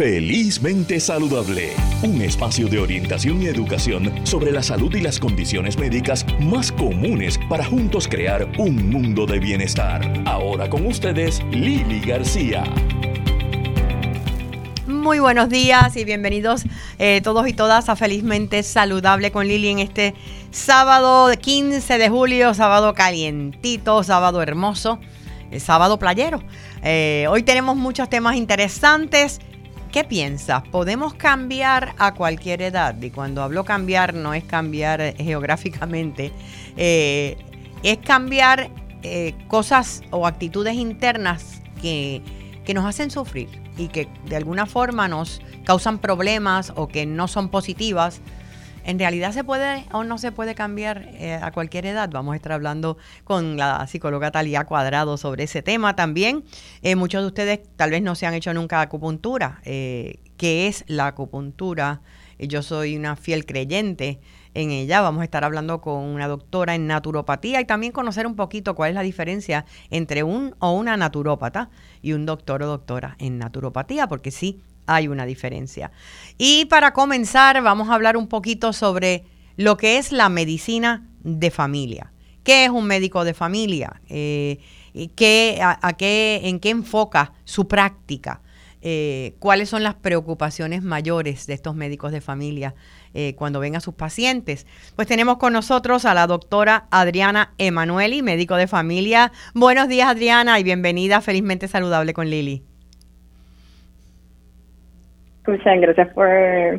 Felizmente Saludable, un espacio de orientación y educación sobre la salud y las condiciones médicas más comunes para juntos crear un mundo de bienestar. Ahora con ustedes, Lili García. Muy buenos días y bienvenidos eh, todos y todas a Felizmente Saludable con Lili en este sábado 15 de julio, sábado calientito, sábado hermoso, eh, sábado playero. Eh, hoy tenemos muchos temas interesantes ¿Qué piensas? ¿Podemos cambiar a cualquier edad? Y cuando hablo cambiar no es cambiar eh, geográficamente, eh, es cambiar eh, cosas o actitudes internas que, que nos hacen sufrir y que de alguna forma nos causan problemas o que no son positivas en realidad se puede o no se puede cambiar eh, a cualquier edad. Vamos a estar hablando con la psicóloga Talía Cuadrado sobre ese tema también. Eh, muchos de ustedes tal vez no se han hecho nunca acupuntura. Eh, ¿Qué es la acupuntura? Yo soy una fiel creyente en ella. Vamos a estar hablando con una doctora en naturopatía y también conocer un poquito cuál es la diferencia entre un o una naturópata y un doctor o doctora en naturopatía, porque sí, hay una diferencia. Y para comenzar, vamos a hablar un poquito sobre lo que es la medicina de familia. ¿Qué es un médico de familia? Eh, ¿qué, a, qué, ¿En qué enfoca su práctica? Eh, ¿Cuáles son las preocupaciones mayores de estos médicos de familia eh, cuando ven a sus pacientes? Pues tenemos con nosotros a la doctora Adriana Emanueli, médico de familia. Buenos días, Adriana, y bienvenida Felizmente Saludable con Lili. Muchas gracias por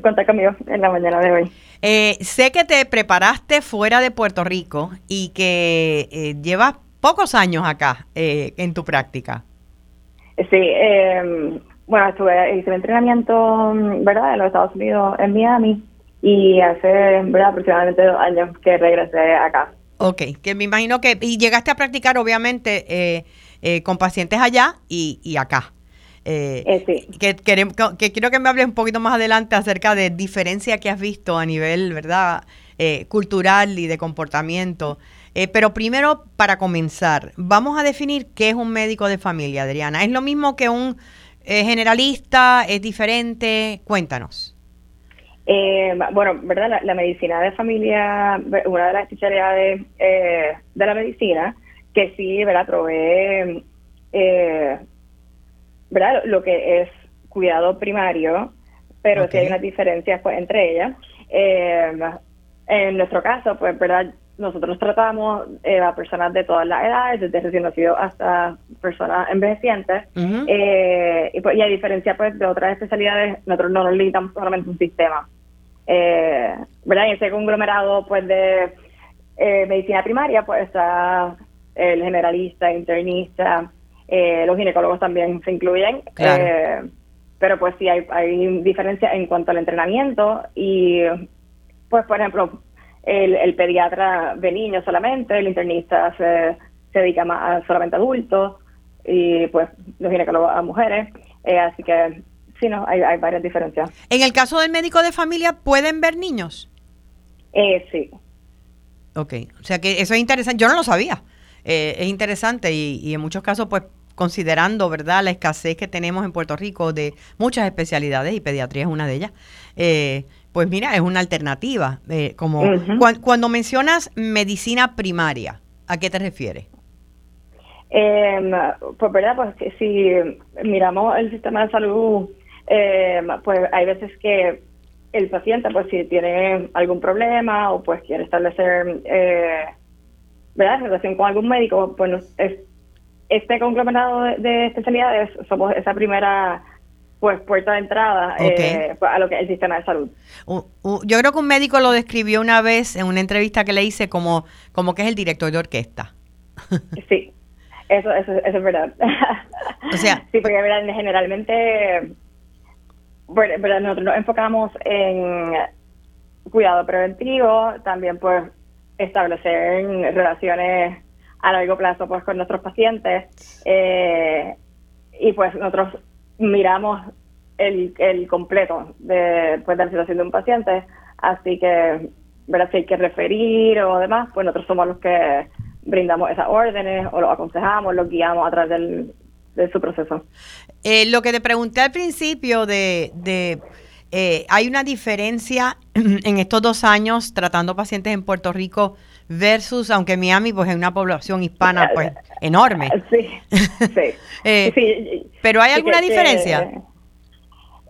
contar conmigo en la mañana de hoy. Eh, sé que te preparaste fuera de Puerto Rico y que eh, llevas pocos años acá eh, en tu práctica. Sí, em, bueno, estuve, hice el entrenamiento, ¿verdad?, en los Estados Unidos, en Miami, y hace, ¿verdad?, aproximadamente dos años que regresé acá. Ok, que me imagino que, y llegaste a practicar obviamente con pacientes allá y, y acá. Eh, eh que, que, quiero que me hables un poquito más adelante acerca de diferencia que has visto a nivel, ¿verdad? Eh, cultural y de comportamiento. Eh, pero primero, para comenzar, vamos a definir qué es un médico de familia, Adriana. ¿Es lo mismo que un generalista? ¿Es diferente? Cuéntanos. bueno, ¿verdad? La, medicina de familia, una de las especialidades de la medicina, que sí, ¿verdad? Provee ¿verdad? Lo que es cuidado primario, pero sí hay unas diferencias pues, entre ellas. Eh, en nuestro caso, pues, ¿verdad? Nosotros tratamos eh, a personas de todas las edades, desde recién nacidos hasta personas envejecientes. Eh, y, pues, y a diferencia pues, de otras especialidades, nosotros no nos limitamos solamente un sistema. ¿verdad? En ese conglomerado pues, de medicina primaria, pues está el generalista, internista, eh, los ginecólogos también se incluyen. Eh, pero pues sí, hay, hay diferencia en cuanto al entrenamiento y, pues, por ejemplo, el, el pediatra de niños solamente, el internista se, se dedica más a solamente adultos y, pues, los ginecólogos a mujeres. Eh, así que, sí, no, hay, hay varias diferencias. En el caso del médico de familia, ¿pueden ver niños? Eh, sí. Ok, o sea que eso es interesante. Yo no lo sabía. es interesante y, y en muchos casos, pues, considerando, ¿verdad?, la escasez que tenemos en Puerto Rico de muchas especialidades y pediatría es una de ellas. Eh, pues mira, es una alternativa. Eh, como cuando mencionas medicina primaria, ¿a qué te refieres? Eh, pues verdad, pues si miramos el sistema de salud, em, pues hay veces que el paciente, pues si tiene algún problema o pues quiere establecer, eh, ¿verdad?, relación con algún médico, pues es este conglomerado de, especialidades somos esa primera pues puerta de entrada eh, a lo que es el sistema de salud. yo creo que un médico lo describió una vez en una entrevista que le hice como, como que es el director de orquesta. sí, eso, eso, es verdad. O sea, sí, porque generalmente nosotros nos enfocamos en cuidado preventivo, también pues establecer relaciones a largo plazo pues con nuestros pacientes eh, y pues nosotros miramos el, el completo de, pues, de la situación de un paciente así que ¿verdad? si hay que referir o demás pues nosotros somos los que brindamos esas órdenes o lo aconsejamos, los guiamos a través del, de su proceso. Eh, lo que te pregunté al principio de, de eh, hay una diferencia en estos dos años tratando pacientes en Puerto Rico versus, aunque Miami pues es una población hispana pues enorme. Sí, sí. Eh, pero ¿hay alguna diferencia?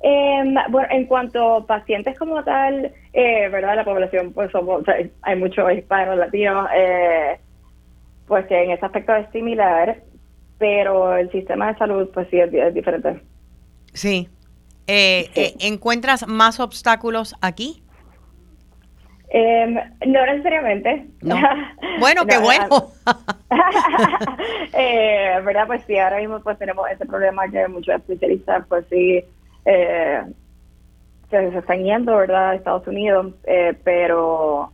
Em, bueno, en cuanto a pacientes como tal, eh, ¿verdad? La población, pues somos, hay muchos hispanos, latinos, eh, pues que en ese aspecto es similar, pero el sistema de salud, pues sí, es, diferente. Sí. Eh, eh, ¿Encuentras más obstáculos aquí? Em, no necesariamente. Bueno, qué bueno. eh, ¿Verdad? Pues sí, ahora mismo pues tenemos ese problema que muchos especialistas pues sí eh, se, están yendo, ¿verdad? A Estados Unidos, eh, pero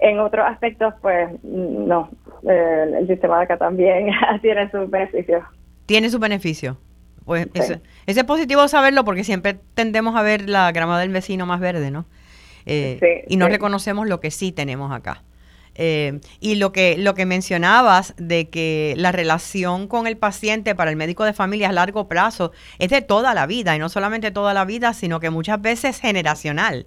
en otros aspectos pues no, eh, el sistema de acá también tiene sus beneficios. Tiene sus beneficios. Pues ese, es positivo saberlo porque siempre tendemos a ver la grama del vecino más verde, ¿no? Eh, y no reconocemos lo que sí tenemos acá. Eh, y lo que, lo que mencionabas de que la relación con el paciente para el médico de familia a largo plazo es de toda la vida, y no solamente toda la vida, sino que muchas veces generacional.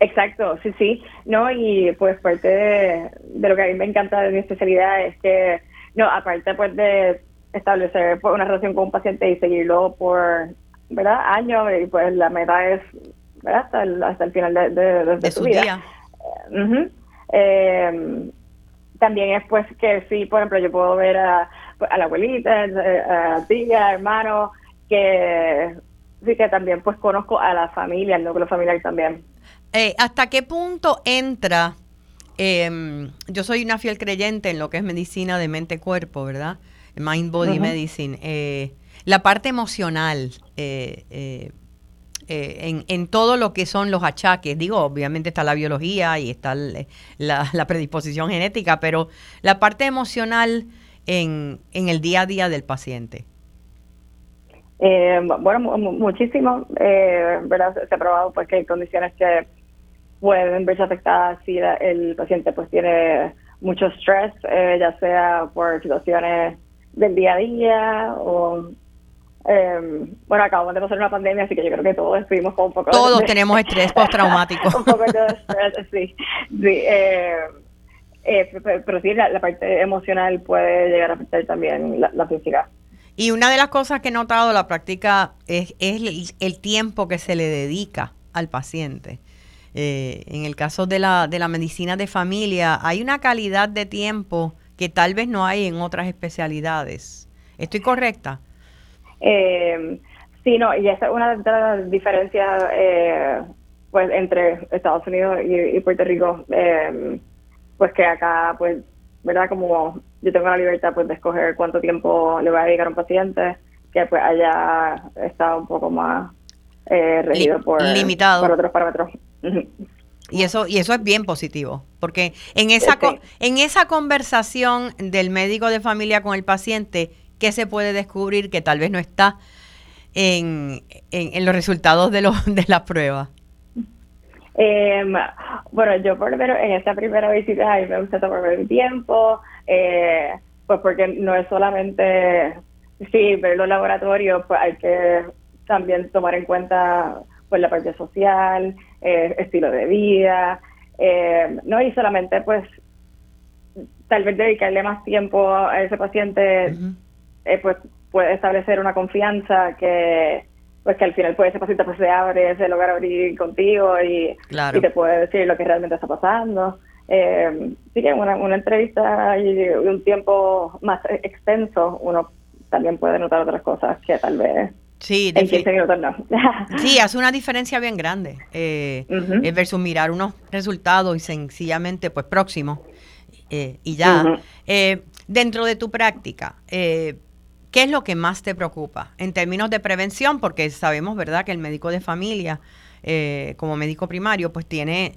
Exacto, sí, sí. No, y pues parte de, lo que a mí me encanta de mi especialidad es que, no, aparte pues de establecer pues, una relación con un paciente y seguirlo por, ¿verdad? Años, y pues la meta es hasta el, hasta el final de, su, vida. Eh, también es pues que sí, por ejemplo, yo puedo ver a, a la abuelita, a tía, hermano, que sí que también pues conozco a la familia, el núcleo familiar también. Eh, ¿Hasta qué punto entra? Eh, yo soy una fiel creyente en lo que es medicina de mente-cuerpo, ¿verdad? Mind Body Medicine. Eh, la parte emocional. Eh, eh, eh, en, todo lo que son los achaques. Digo, obviamente está la biología y está la, predisposición genética, pero la parte emocional en, en el día a día del paciente. Eh, bueno, muchísimo, eh, ¿verdad? Se ha probado pues que hay condiciones que pueden verse afectadas si el paciente pues tiene mucho estrés, ya sea por situaciones del día a día o eh, bueno, acabamos de pasar una pandemia, así que yo creo que todos estuvimos con un poco Todos tenemos estrés postraumático. un poco de estrés, sí. sí eh, eh, pero, sí, la, parte emocional puede llegar a afectar también la, física. Y una de las cosas que he notado la práctica es, es el, tiempo que se le dedica al paciente. Eh, en el caso de la, de la medicina de familia, hay una calidad de tiempo que tal vez no hay en otras especialidades. ¿Estoy correcta? Eh, sí, no, y esa es una de las diferencias eh, pues entre Estados Unidos y, Puerto Rico, eh, pues que acá, pues, ¿verdad? Como yo tengo la libertad pues de escoger cuánto tiempo le voy a dedicar a un paciente, que pues allá está un poco más eh, regido por, Limitado. por otros parámetros. Y eso, y eso es bien positivo, porque en esa, en esa conversación del médico de familia con el paciente, ¿qué se puede descubrir que tal vez no está en, en, los resultados de, los, de las pruebas? Em, bueno, yo por lo menos en esta primera visita a mí me gusta tomarme mi tiempo, eh, pues porque no es solamente, sí, ver los laboratorios, pues hay que también tomar en cuenta pues la parte social, eh, estilo de vida, eh, no y solamente pues tal vez dedicarle más tiempo a ese paciente eh, pues puede establecer una confianza que pues que al final puede ese paciente pues se abre, se logra abrir contigo y, te puede decir lo que realmente está pasando. Eh, sí que una, una entrevista y un tiempo más extenso uno también puede notar otras cosas que tal vez Sí, en 15 minutos no. sí, hace una diferencia bien grande eh, versus mirar unos resultados y sencillamente pues próximos eh, y ya. eh, dentro de tu práctica, eh, ¿Qué es lo que más te preocupa en términos de prevención? Porque sabemos, ¿verdad?, que el médico de familia, eh, como médico primario, pues tiene,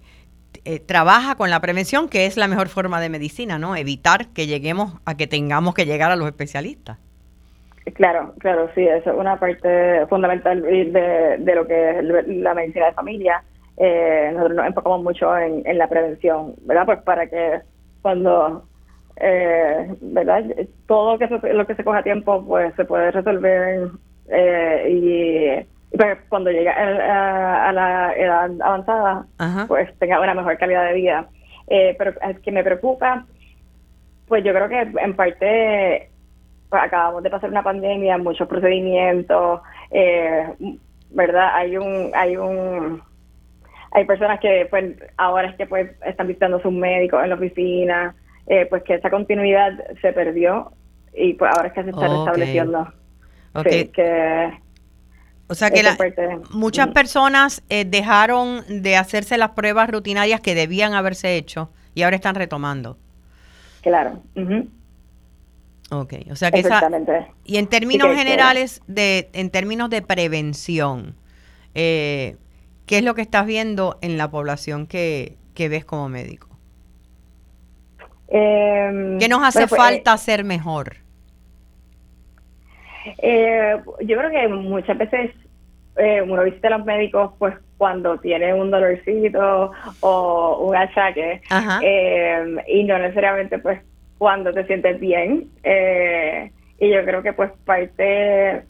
eh, trabaja con la prevención, que es la mejor forma de medicina, ¿no? Evitar que lleguemos a que tengamos que llegar a los especialistas. Claro, claro, sí, eso es una parte fundamental de, lo que es la medicina de familia. Eh, nosotros nos enfocamos mucho en, en la prevención, ¿verdad? Pues para que cuando eh, ¿verdad? Todo lo que, lo que se coja a tiempo, pues se puede resolver eh, y, pues, cuando llega a, la edad avanzada, pues tenga una mejor calidad de vida. Eh, pero es que me preocupa, pues yo creo que en parte pues, acabamos de pasar una pandemia, muchos procedimientos, eh, ¿verdad? Hay un, hay un, hay personas que pues ahora es que pues están visitando a sus médicos en la oficina, eh, pues que esa continuidad se perdió y pues ahora es que se está restableciendo. que o sea que muchas personas eh, dejaron de hacerse las pruebas rutinarias que debían haberse hecho y ahora están retomando. Claro. Ok, o sea que y en términos generales, de, en términos de prevención, eh, ¿qué es lo que estás viendo en la población que, que ves como médico? Eh, ¿Qué nos hace pues, falta eh, hacer mejor? Eh, yo creo que muchas veces eh, uno visita a los médicos pues cuando tiene un dolorcito o un achaque eh, y no necesariamente pues cuando te sientes bien eh, y yo creo que pues parte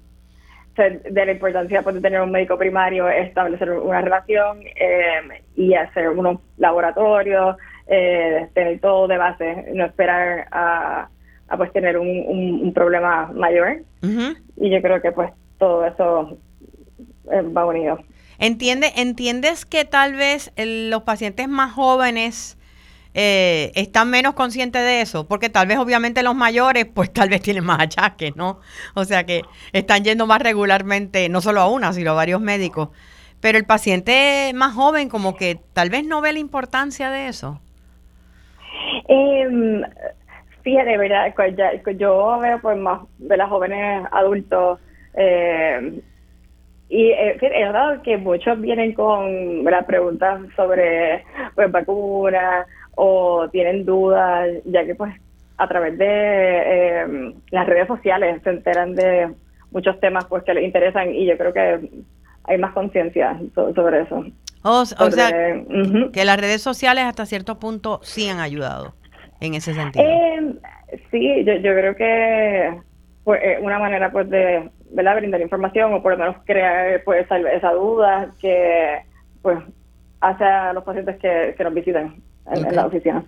de la importancia pues, de tener un médico primario es establecer una relación y hacer unos laboratorios tener todo de base no esperar a, pues tener un, problema mayor y yo creo que pues todo eso eh, va unido. Entiende, ¿Entiendes que tal vez los pacientes más jóvenes eh, están menos conscientes de eso? Porque tal vez obviamente los mayores pues tal vez tienen más achaques, ¿no? O sea que están yendo más regularmente, no solo a una, sino a varios médicos. Pero el paciente más joven como que tal vez no ve la importancia de eso. Eh, fíjate, ¿verdad? Yo veo pues más de las jóvenes adultos eh, y eh, he notado que muchos vienen con las preguntas sobre pues, vacunas o tienen dudas, ya que pues a través de eh, las redes sociales se enteran de muchos temas pues que les interesan y yo creo que hay más conciencia sobre eso. O sea, que las redes sociales hasta cierto punto sí han ayudado en ese sentido. Eh, sí, yo, yo creo que pues, una manera pues de ¿verdad? brindar información o por lo menos crear pues esa, duda que pues hace a los pacientes que, nos visitan en, la oficina.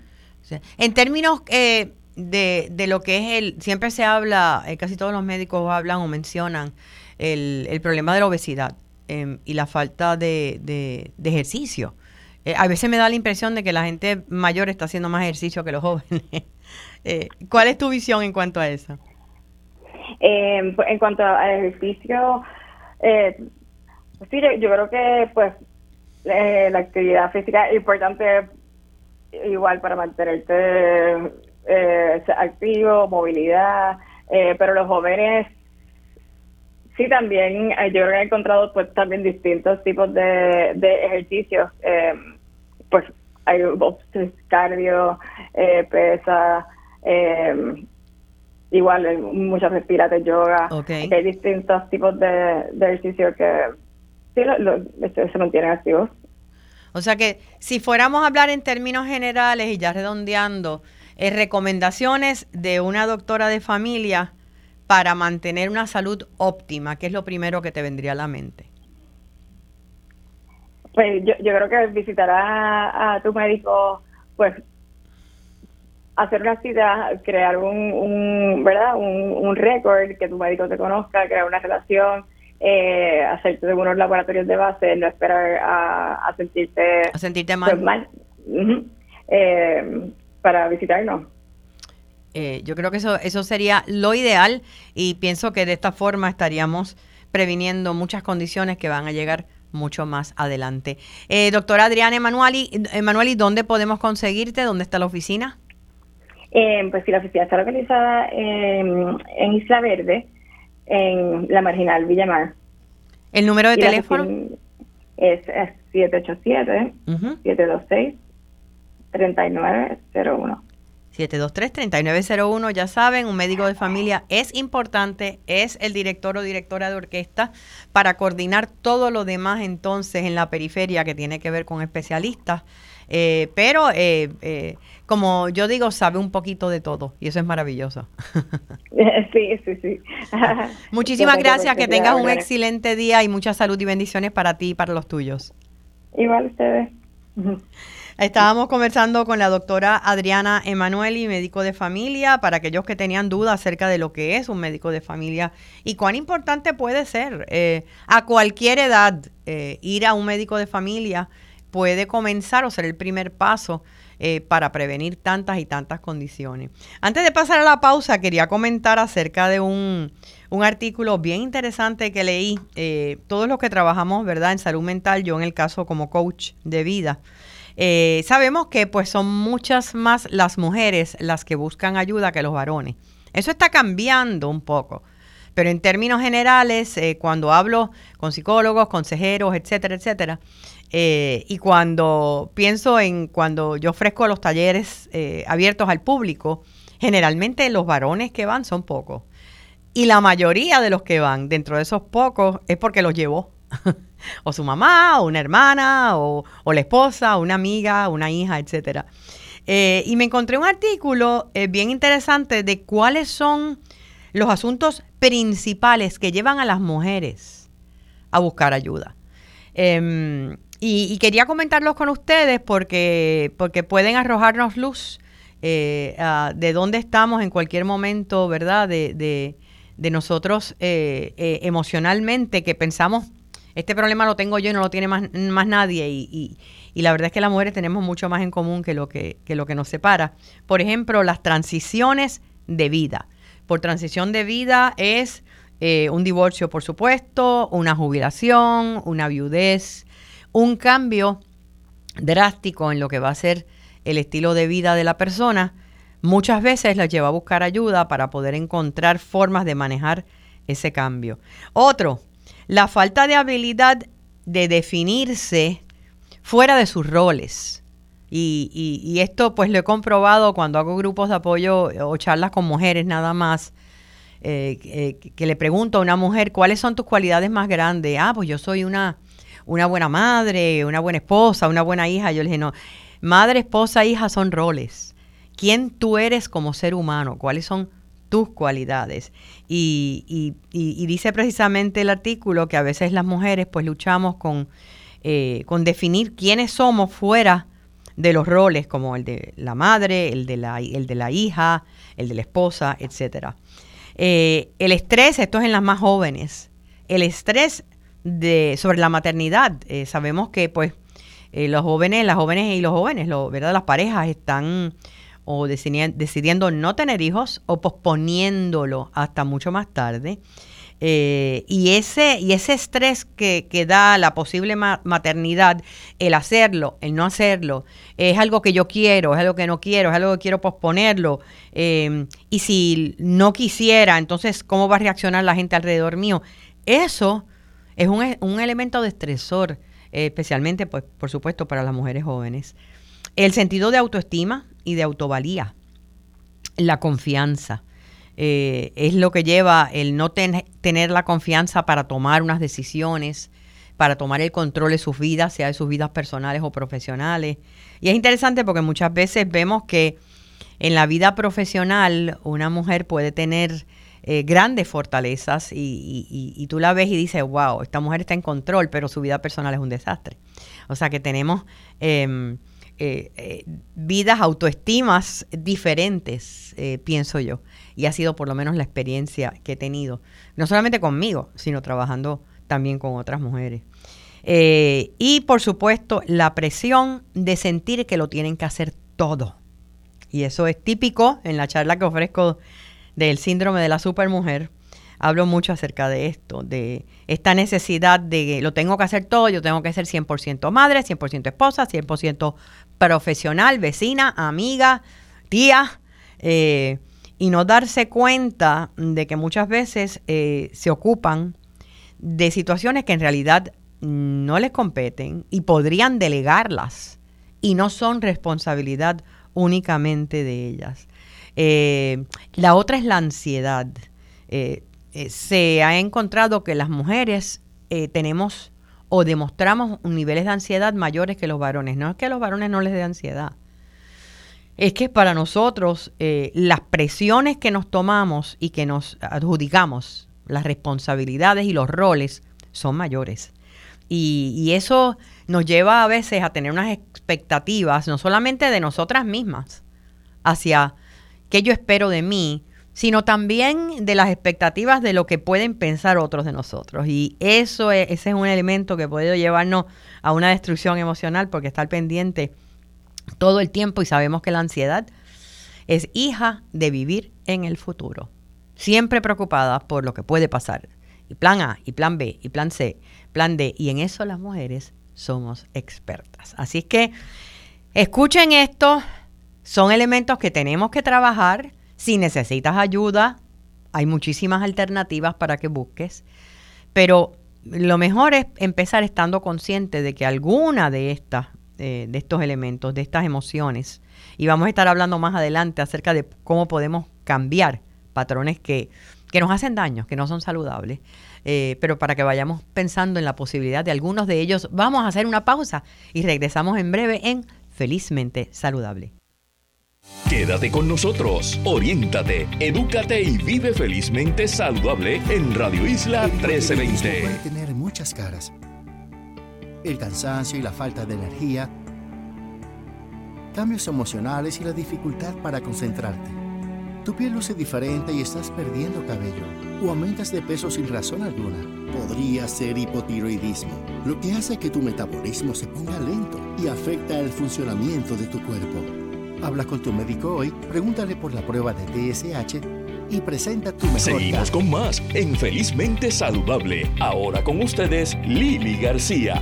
En términos eh, de, de lo que es el, siempre se habla, eh, casi todos los médicos hablan o mencionan el, el problema de la obesidad em, y la falta de, de, ejercicio. Eh, a veces me da la impresión de que la gente mayor está haciendo más ejercicio que los jóvenes. ¿Cuál es tu visión en cuanto a eso? Eh, en cuanto al ejercicio, eh, sí, yo, creo que pues eh, la actividad física es importante igual para mantenerte eh, activo, movilidad, eh, pero los jóvenes sí también, yo creo que he encontrado pues también distintos tipos de, de ejercicios, pues hay cardio, pesa, eh, igual hay muchas pilates, yoga, hay distintos tipos de, ejercicios que sí se, mantienen activos. O sea que si fuéramos a hablar en términos generales y ya redondeando, eh, recomendaciones de una doctora de familia para mantener una salud óptima, ¿qué es lo primero que te vendría a la mente? Pues yo, yo creo que visitar a, a tu médico, pues hacer una cita, crear un, un ¿verdad? Un, récord, que tu médico te conozca, crear una relación, eh, hacerte unos laboratorios de base, no esperar a, sentirte, a sentirte mal, pues, eh, para visitarnos. Eh, yo creo que eso, eso sería lo ideal y pienso que de esta forma estaríamos previniendo muchas condiciones que van a llegar mucho más adelante. Eh, doctora Adriana Emanueli, Emanueli, ¿dónde podemos conseguirte? ¿Dónde está la oficina? Eh, pues si la oficina está localizada en, Isla Verde, en la marginal Villamar. ¿El número de teléfono? Es, 787-726-3901. 723-3901, ya saben, un médico de familia es importante, es el director o directora de orquesta para coordinar todo lo demás entonces en la periferia que tiene que ver con especialistas. Eh, pero, eh, eh, como yo digo, sabe un poquito de todo y eso es maravilloso. Sí, sí, sí. Muchísimas gracias, que tengas un excelente día y mucha salud y bendiciones para ti y para los tuyos. Igual ustedes. Estábamos conversando con la doctora Adriana Emanueli, médico de familia, para aquellos que tenían dudas acerca de lo que es un médico de familia y cuán importante puede ser eh, a cualquier edad eh, ir a un médico de familia puede comenzar o ser el primer paso eh, para prevenir tantas y tantas condiciones. Antes de pasar a la pausa, quería comentar acerca de un, un artículo bien interesante que leí. todos los que trabajamos, ¿verdad?, en salud mental, yo en el caso como coach de vida, eh, sabemos que pues son muchas más las mujeres las que buscan ayuda que los varones. Eso está cambiando un poco. Pero en términos generales, eh, cuando hablo con psicólogos, consejeros, etcétera, etcétera, eh, y cuando pienso en cuando yo ofrezco los talleres abiertos al público, generalmente los varones que van son pocos. Y la mayoría de los que van dentro de esos pocos es porque los llevó. o su mamá, o una hermana, o, la esposa, o una amiga, una hija, etcétera. Eh, y me encontré un artículo eh, bien interesante de cuáles son los asuntos principales que llevan a las mujeres a buscar ayuda. Em, y, quería comentarlos con ustedes porque, porque pueden arrojarnos luz eh, de dónde estamos en cualquier momento, ¿verdad? De, de, de nosotros emocionalmente, que pensamos este problema lo tengo yo y no lo tiene más, más nadie. Y, la verdad es que las mujeres tenemos mucho más en común que lo que, lo que nos separa. Por ejemplo, las transiciones de vida. Por transición de vida es eh, un divorcio, por supuesto, una jubilación, una viudez, un cambio drástico en lo que va a ser el estilo de vida de la persona. Muchas veces la lleva a buscar ayuda para poder encontrar formas de manejar ese cambio. Otro, la falta de habilidad de definirse fuera de sus roles. Y, esto pues lo he comprobado cuando hago grupos de apoyo o charlas con mujeres nada más, eh, eh, que le pregunto a una mujer, ¿cuáles son tus cualidades más grandes? Ah, pues yo soy una, una buena madre, una buena esposa, una buena hija. Yo le dije, no, madre, esposa, hija son roles. ¿Quién tú eres como ser humano? ¿Cuáles son tus cualidades. Y, dice precisamente el artículo que a veces las mujeres pues luchamos con, eh, con definir quiénes somos fuera de los roles como el de la madre, el de la, el de la hija, el de la esposa, etc. Eh, el estrés, esto es en las más jóvenes, el estrés de, sobre la maternidad, eh, sabemos que pues los jóvenes, las jóvenes y los jóvenes, lo, ¿verdad? las parejas están o decidiendo no tener hijos o posponiéndolo hasta mucho más tarde. Eh, y, ese, y ese estrés que, da la posible maternidad, el hacerlo, el no hacerlo, es algo que yo quiero, es algo que no quiero, es algo que quiero posponerlo. Em, y si no quisiera, entonces, ¿cómo va a reaccionar la gente alrededor mío? Eso es un, un elemento de estresor, especialmente, pues, por supuesto, para las mujeres jóvenes. El sentido de autoestima y de autovalía, la confianza. Eh, es lo que lleva el no tener la confianza para tomar unas decisiones, para tomar el control de sus vidas, sea de sus vidas personales o profesionales. Y es interesante porque muchas veces vemos que en la vida profesional una mujer puede tener eh, grandes fortalezas y, tú la ves y dices, wow, esta mujer está en control, pero su vida personal es un desastre. O sea que tenemos em, eh, eh, vidas, autoestimas diferentes, eh, pienso yo. Y ha sido por lo menos la experiencia que he tenido, no solamente conmigo, sino trabajando también con otras mujeres. y por supuesto, la presión de sentir que lo tienen que hacer todo. Y eso es típico en la charla que ofrezco del síndrome de la supermujer hablo mucho acerca de esto, de esta necesidad de lo tengo que hacer todo, yo tengo que ser 100% madre, 100% esposa, 100% profesional, vecina, amiga, tía, eh, y no darse cuenta de que muchas veces eh, se ocupan de situaciones que en realidad no les competen y podrían delegarlas y no son responsabilidad únicamente de ellas. Eh, la otra es la ansiedad. Se ha encontrado que las mujeres tenemos o demostramos niveles de ansiedad mayores que los varones. No es que a los varones no les dé ansiedad. Es que para nosotros las presiones que nos tomamos y que nos adjudicamos, las responsabilidades y los roles son mayores. Y, eso nos lleva a veces a tener unas expectativas, no solamente de nosotras mismas, hacia qué yo espero de mí, sino también de las expectativas de lo que pueden pensar otros de nosotros. Y eso es, ese es un elemento que puede llevarnos a una destrucción emocional porque estar pendiente todo el tiempo y sabemos que la ansiedad es hija de vivir en el futuro, siempre preocupada por lo que puede pasar. Y plan A, y plan B, y plan C plan D. Y en eso las mujeres somos expertas. Así que escuchen esto, son elementos que tenemos que trabajar. Si necesitas ayuda, hay muchísimas alternativas para que busques, pero lo mejor es empezar estando consciente de que alguna de estas, eh, de estos elementos, de estas emociones, y vamos a estar hablando más adelante acerca de cómo podemos cambiar patrones que, que nos hacen daño, que no son saludables. Eh, pero para que vayamos pensando en la posibilidad de algunos de ellos, vamos a hacer una pausa y regresamos en breve en Felizmente Saludable. Quédate con nosotros, oriéntate, edúcate y vive felizmente saludable en Radio Isla 1320. Puede tener muchas caras. El cansancio y la falta de energía, cambios emocionales y la dificultad para concentrarte. Tu piel luce diferente y estás perdiendo cabello o aumentas de peso sin razón alguna. Podría ser hipotiroidismo, lo que hace que tu metabolismo se ponga lento y afecta el funcionamiento de tu cuerpo. Habla con tu médico hoy, pregúntale por la prueba de TSH y presenta tu mejor Seguimos con más en Felizmente Saludable. Ahora con ustedes, Lili García.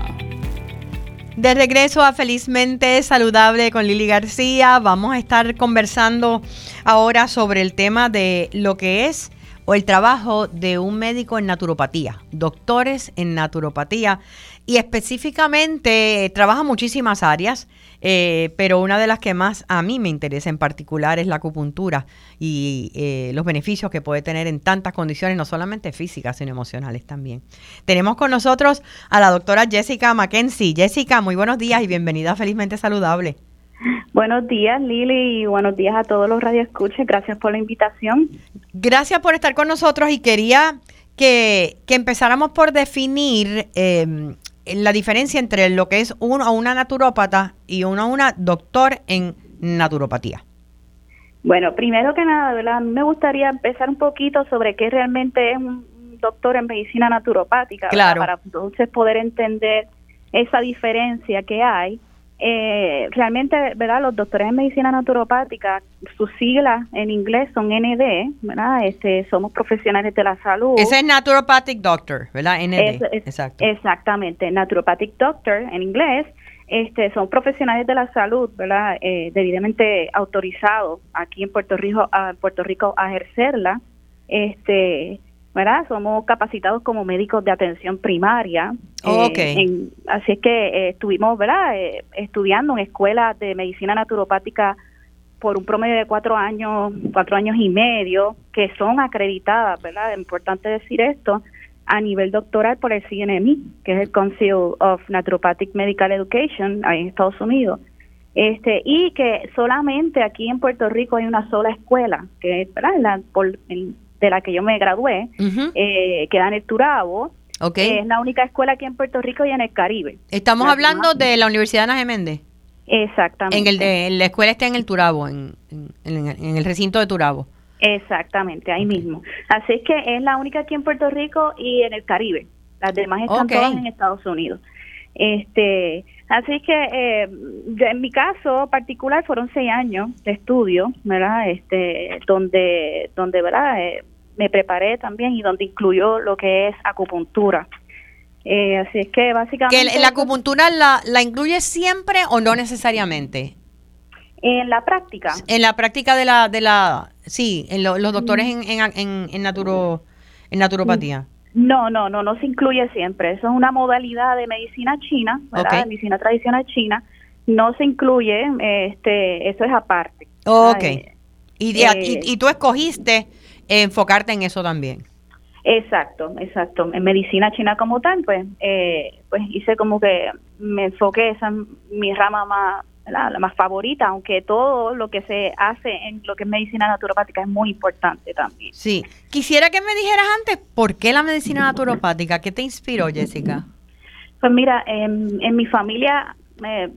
De regreso a Felizmente Saludable con Lili García, vamos a estar conversando ahora sobre el tema de lo que es o el trabajo de un médico en naturopatía, doctores en naturopatía, y específicamente trabaja muchísimas áreas, eh, pero una de las que más a mí me interesa en particular es la acupuntura y eh, los beneficios que puede tener en tantas condiciones, no solamente físicas, sino emocionales también. Tenemos con nosotros a la doctora Jessica Mackenzie. Jessica, muy buenos días y bienvenida a Felizmente Saludable. Buenos días, Lili, y buenos días a todos los radioescuches. Gracias por la invitación. Gracias por estar con nosotros y quería que, empezáramos por definir em, la diferencia entre lo que es uno una naturópata y uno una doctor en naturopatía. Bueno, primero que nada, ¿verdad? Me gustaría empezar un poquito sobre qué realmente es un doctor en medicina naturopática, claro. para entonces poder entender esa diferencia que hay eh, realmente, ¿verdad? Los doctores en medicina naturopática, sus siglas en inglés son ND, ¿verdad? Este, somos profesionales de la salud. Ese es Naturopathic Doctor, ¿verdad? ND. Exacto. Exactamente, Naturopathic Doctor en inglés. Este, son profesionales de la salud, ¿verdad? Eh, debidamente autorizados aquí en Puerto Rico, a Puerto Rico a ejercerla. Este, ¿verdad? Somos capacitados como médicos de atención primaria. Eh, así es que eh, estuvimos, ¿verdad? Eh, estudiando en escuelas de medicina naturopática por un promedio de cuatro años, cuatro años y medio, que son acreditadas, ¿verdad? Es importante decir esto, a nivel doctoral por el CNMI, que es el Council of Naturopathic Medical Education, ahí en Estados Unidos. Este, y que solamente aquí en Puerto Rico hay una sola escuela, que es, ¿verdad? La, por, de la que yo me gradué, eh, queda en el Turabo. es la única escuela aquí en Puerto Rico y en el Caribe. Estamos hablando de la Universidad Ana Méndez. Exactamente. En el de, la escuela está en el Turabo, en, en, el recinto de Turabo. Exactamente, ahí mismo. Así es que es la única aquí en Puerto Rico y en el Caribe. Las demás están todas en Estados Unidos. Este, así que eh, en mi caso particular fueron seis años de estudio, ¿verdad? Este, donde, donde, ¿verdad? Eh, me preparé también y donde incluyó lo que es acupuntura. Eh, así es que básicamente... ¿Que ¿La acupuntura la, la incluye siempre o no necesariamente? En la práctica. En la práctica de la, de la sí, en los doctores en, en, en, naturo, en naturopatía. No, no, no, no se incluye siempre. Eso es una modalidad de medicina china, ¿verdad? De medicina tradicional china, no se incluye, este, eso es aparte. Ok. Eh, y, eh, y, tú escogiste enfocarte en eso también. Exacto, exacto. En medicina china como tal, pues, eh, pues hice como que me enfoqué, esa es mi rama más, la, la, más favorita, aunque todo lo que se hace en lo que es medicina naturopática es muy importante también. Sí. Quisiera que me dijeras antes, ¿por qué la medicina naturopática? ¿Qué te inspiró, Jessica? Pues mira, en, en mi familia eh,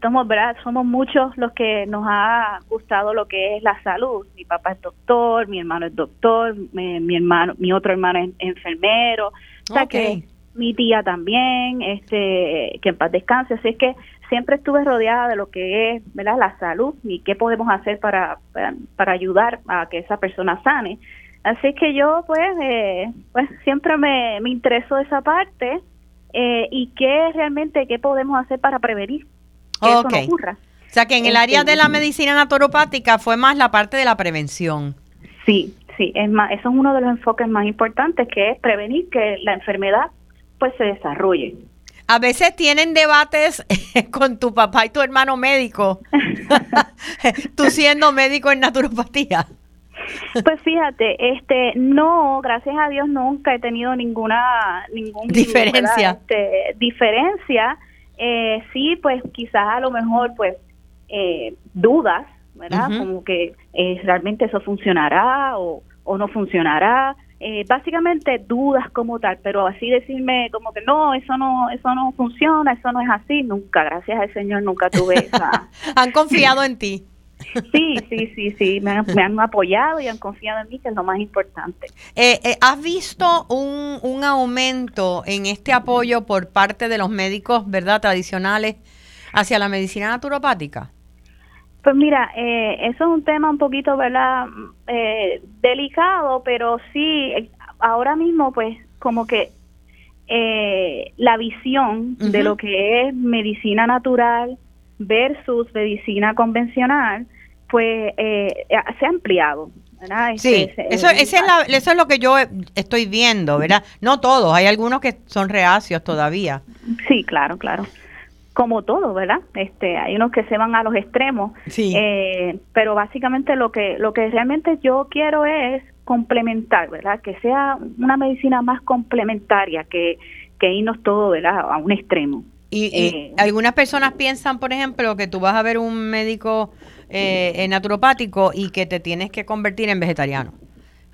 somos, ¿verdad? somos muchos los que nos ha gustado lo que es la salud. Mi papá es doctor, mi hermano es doctor, mi, mi hermano, mi otro hermano es enfermero. O sea que mi tía también, este, que en paz descanse. Así es que siempre estuve rodeada de lo que es, ¿verdad? La salud y qué podemos hacer para, para, para ayudar a que esa persona sane. Así que yo, pues, eh, pues siempre me, me interesó esa parte eh, y qué realmente, qué podemos hacer para prevenir que eso no ocurra. O sea, que en el área de la medicina naturopática fue más la parte de la prevención. Sí, sí, es más, eso es uno de los enfoques más importantes, que es prevenir que la enfermedad pues se desarrolle. A veces tienen debates con tu papá y tu hermano médico, tú siendo médico en naturopatía. Pues fíjate, este, no, gracias a Dios nunca he tenido ninguna, ningún diferencia, este, diferencia eh, sí, pues quizás a lo mejor, pues, eh, dudas, ¿verdad? Como que eh, realmente eso funcionará o, o no funcionará. Eh, básicamente dudas como tal, pero así decirme como que no, eso no, eso no funciona, eso no es así, nunca, gracias al Señor nunca tuve esa. Han confiado en ti. Sí, sí, sí, sí, me han, apoyado y han confiado en mí, que es lo más importante. Eh, eh, ¿Has visto un, un aumento en este apoyo por parte de los médicos, verdad, tradicionales hacia la medicina naturopática? Pues mira, eh, eso es un tema un poquito, ¿verdad? delicado, pero sí, ahora mismo pues como que la visión de lo que es medicina natural, versus medicina convencional, pues eh, se ha ampliado. ¿verdad? Sí, este, eso, es eso es lo que yo estoy viendo, ¿verdad? No todos, hay algunos que son reacios todavía. Sí, claro, claro. Como todo, ¿verdad? Este, hay unos que se van a los extremos, sí. Eh, pero básicamente lo que lo que realmente yo quiero es complementar, ¿verdad? Que sea una medicina más complementaria que, que irnos todo, ¿verdad? A un extremo. Y, eh, algunas personas piensan, por ejemplo, que tú vas a ver un médico eh, naturopático y que te tienes que convertir en vegetariano,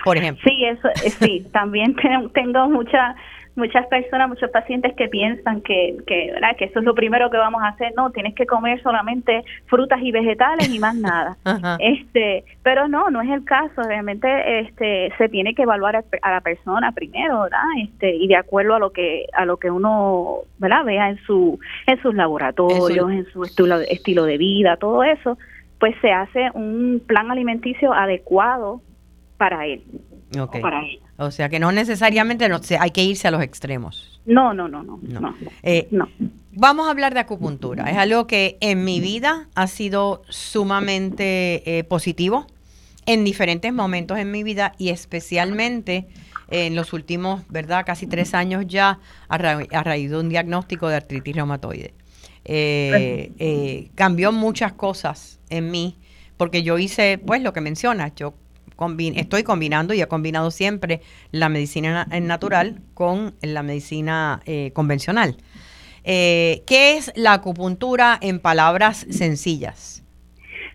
por ejemplo. Sí, eso, eh, sí, también tengo mucha muchas personas, muchos pacientes que piensan que, que, ¿verdad? que eso es lo primero que vamos a hacer. No, tienes que comer solamente frutas y vegetales y más nada. este, pero no, no es el caso. Realmente este, se tiene que evaluar a, la persona primero, ¿verdad? Este, y de acuerdo a lo que a lo que uno, ¿verdad? Vea en su en sus laboratorios, en su estilo, estilo de vida, todo eso, pues se hace un plan alimenticio adecuado para él o para ella. O sea que no necesariamente no, hay que irse a los extremos. No, no, no, no. no. Eh, vamos a hablar de acupuntura. Es algo que en mi vida ha sido sumamente eh, positivo en diferentes momentos en mi vida y especialmente en los últimos, ¿verdad? Casi tres años ya a, raíz de un diagnóstico de artritis reumatoide. Eh, cambió muchas cosas en mí porque yo hice, pues, lo que mencionas, yo estoy combinando y he combinado siempre la medicina natural con la medicina eh, convencional. Eh, ¿Qué es la acupuntura en palabras sencillas?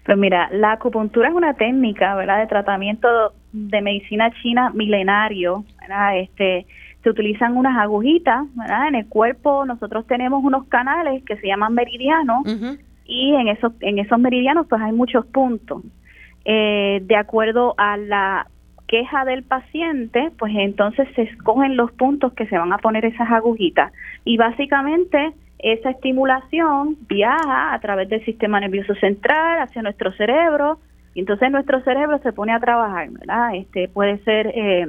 Pues mira, la acupuntura es una técnica, ¿verdad?, de tratamiento de medicina china milenario, ¿verdad? Este, se utilizan unas agujitas, ¿verdad? En el cuerpo nosotros tenemos unos canales que se llaman meridianos y en esos en esos meridianos pues hay muchos puntos eh, de acuerdo a la queja del paciente, pues entonces se escogen los puntos que se van a poner esas agujitas y básicamente esa estimulación viaja a través del sistema nervioso central hacia nuestro cerebro y entonces nuestro cerebro se pone a trabajar, ¿verdad? Este puede ser eh,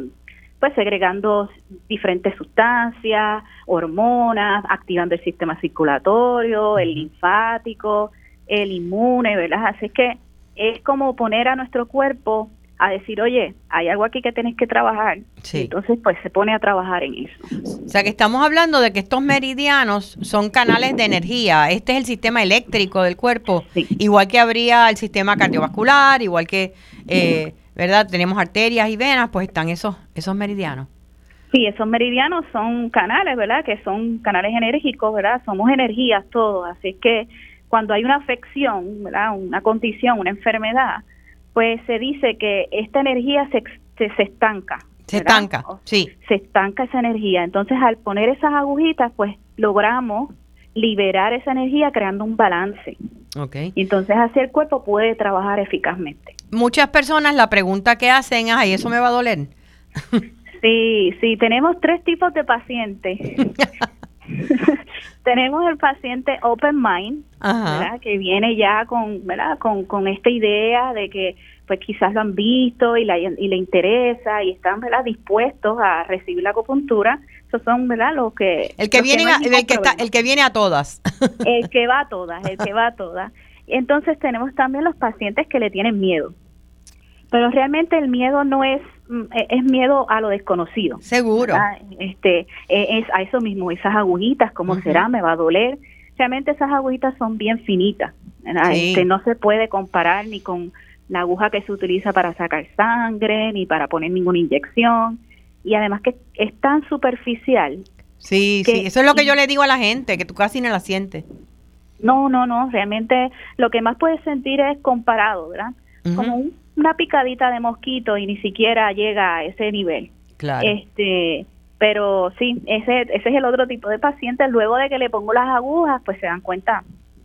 pues segregando diferentes sustancias, hormonas, activando el sistema circulatorio, el linfático, el inmune, ¿verdad? Así que es como poner a nuestro cuerpo a decir, oye, hay algo aquí que tienes que trabajar. Sí. Entonces, pues se pone a trabajar en eso. O sea que estamos hablando de que estos meridianos son canales de energía. Este es el sistema eléctrico del cuerpo, Sí. igual que habría el sistema cardiovascular, igual que, eh, ¿verdad? Tenemos arterias y venas, pues están esos, esos meridianos. Sí, esos meridianos son canales, ¿verdad? Que son canales enérgicos, ¿verdad? Somos energías todos, así que cuando hay una afección, ¿verdad? Una condición, una enfermedad, pues se dice que esta energía se, se, se estanca. Se ¿verdad? estanca, sí. Se estanca esa energía. Entonces, al poner esas agujitas, pues logramos liberar esa energía creando un balance. Ok. Y entonces así el cuerpo puede trabajar eficazmente. Muchas personas la pregunta que hacen es, ay, eso me va a doler. Sí, sí, tenemos tres tipos de pacientes. tenemos el paciente open mind. ¿verdad? que viene ya con, ¿verdad? Con, con esta idea de que pues quizás lo han visto y, la, y le interesa y están ¿verdad? dispuestos a recibir la acupuntura. Esos son ¿verdad? los que... El que viene, a- el que está, el que viene a todas. El que va a todas, el que va a todas. Entonces tenemos también los pacientes que le tienen miedo. Pero realmente el miedo no es, es miedo a lo desconocido. Seguro. ¿verdad? Este, eh, es a eso mismo, esas agujitas, ¿cómo será? ¿Me va a doler? Realmente esas agujitas son bien finitas. Sí. Este, no se puede comparar ni con la aguja que se utiliza para sacar sangre, ni para poner ninguna inyección. Y además que es tan superficial Sí, que- sí. Eso es lo que yo le digo a la gente, que tú casi no la sientes. No, no, no, realmente lo que más puedes sentir es comparado, ¿verdad? Como un- una picadita de mosquito y ni siquiera llega a ese nivel. Claro. Este, pero sí, ese, ese es el otro tipo de pacientes. Luego de que le pongo las agujas, pues se dan cuenta.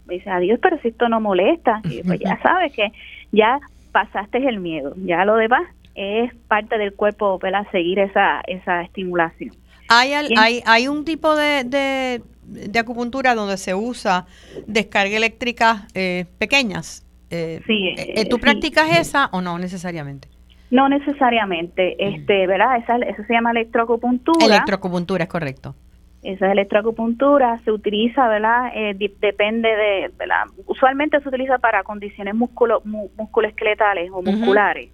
Dice, adiós, pero si esto no molesta. Y pues ya sabes que ya pasaste el miedo. Ya lo demás es parte del cuerpo, ¿verdad? Seguir esa, esa estimulación. Hay, al- hay, hay un tipo de, de, de acupuntura donde se usa descarga eléctrica eh, pequeñas. Eh, Sí, eh, eh, ¿Tú sí. practicas esa o no necesariamente? No necesariamente, este, ¿verdad? Esa, eso se llama electroacupuntura. Electroacupuntura, es correcto. Esa es electroacupuntura, se utiliza, ¿verdad? Eh, depende de, ¿verdad? Usualmente se utiliza para condiciones musculo, mu- musculoesqueletales o musculares,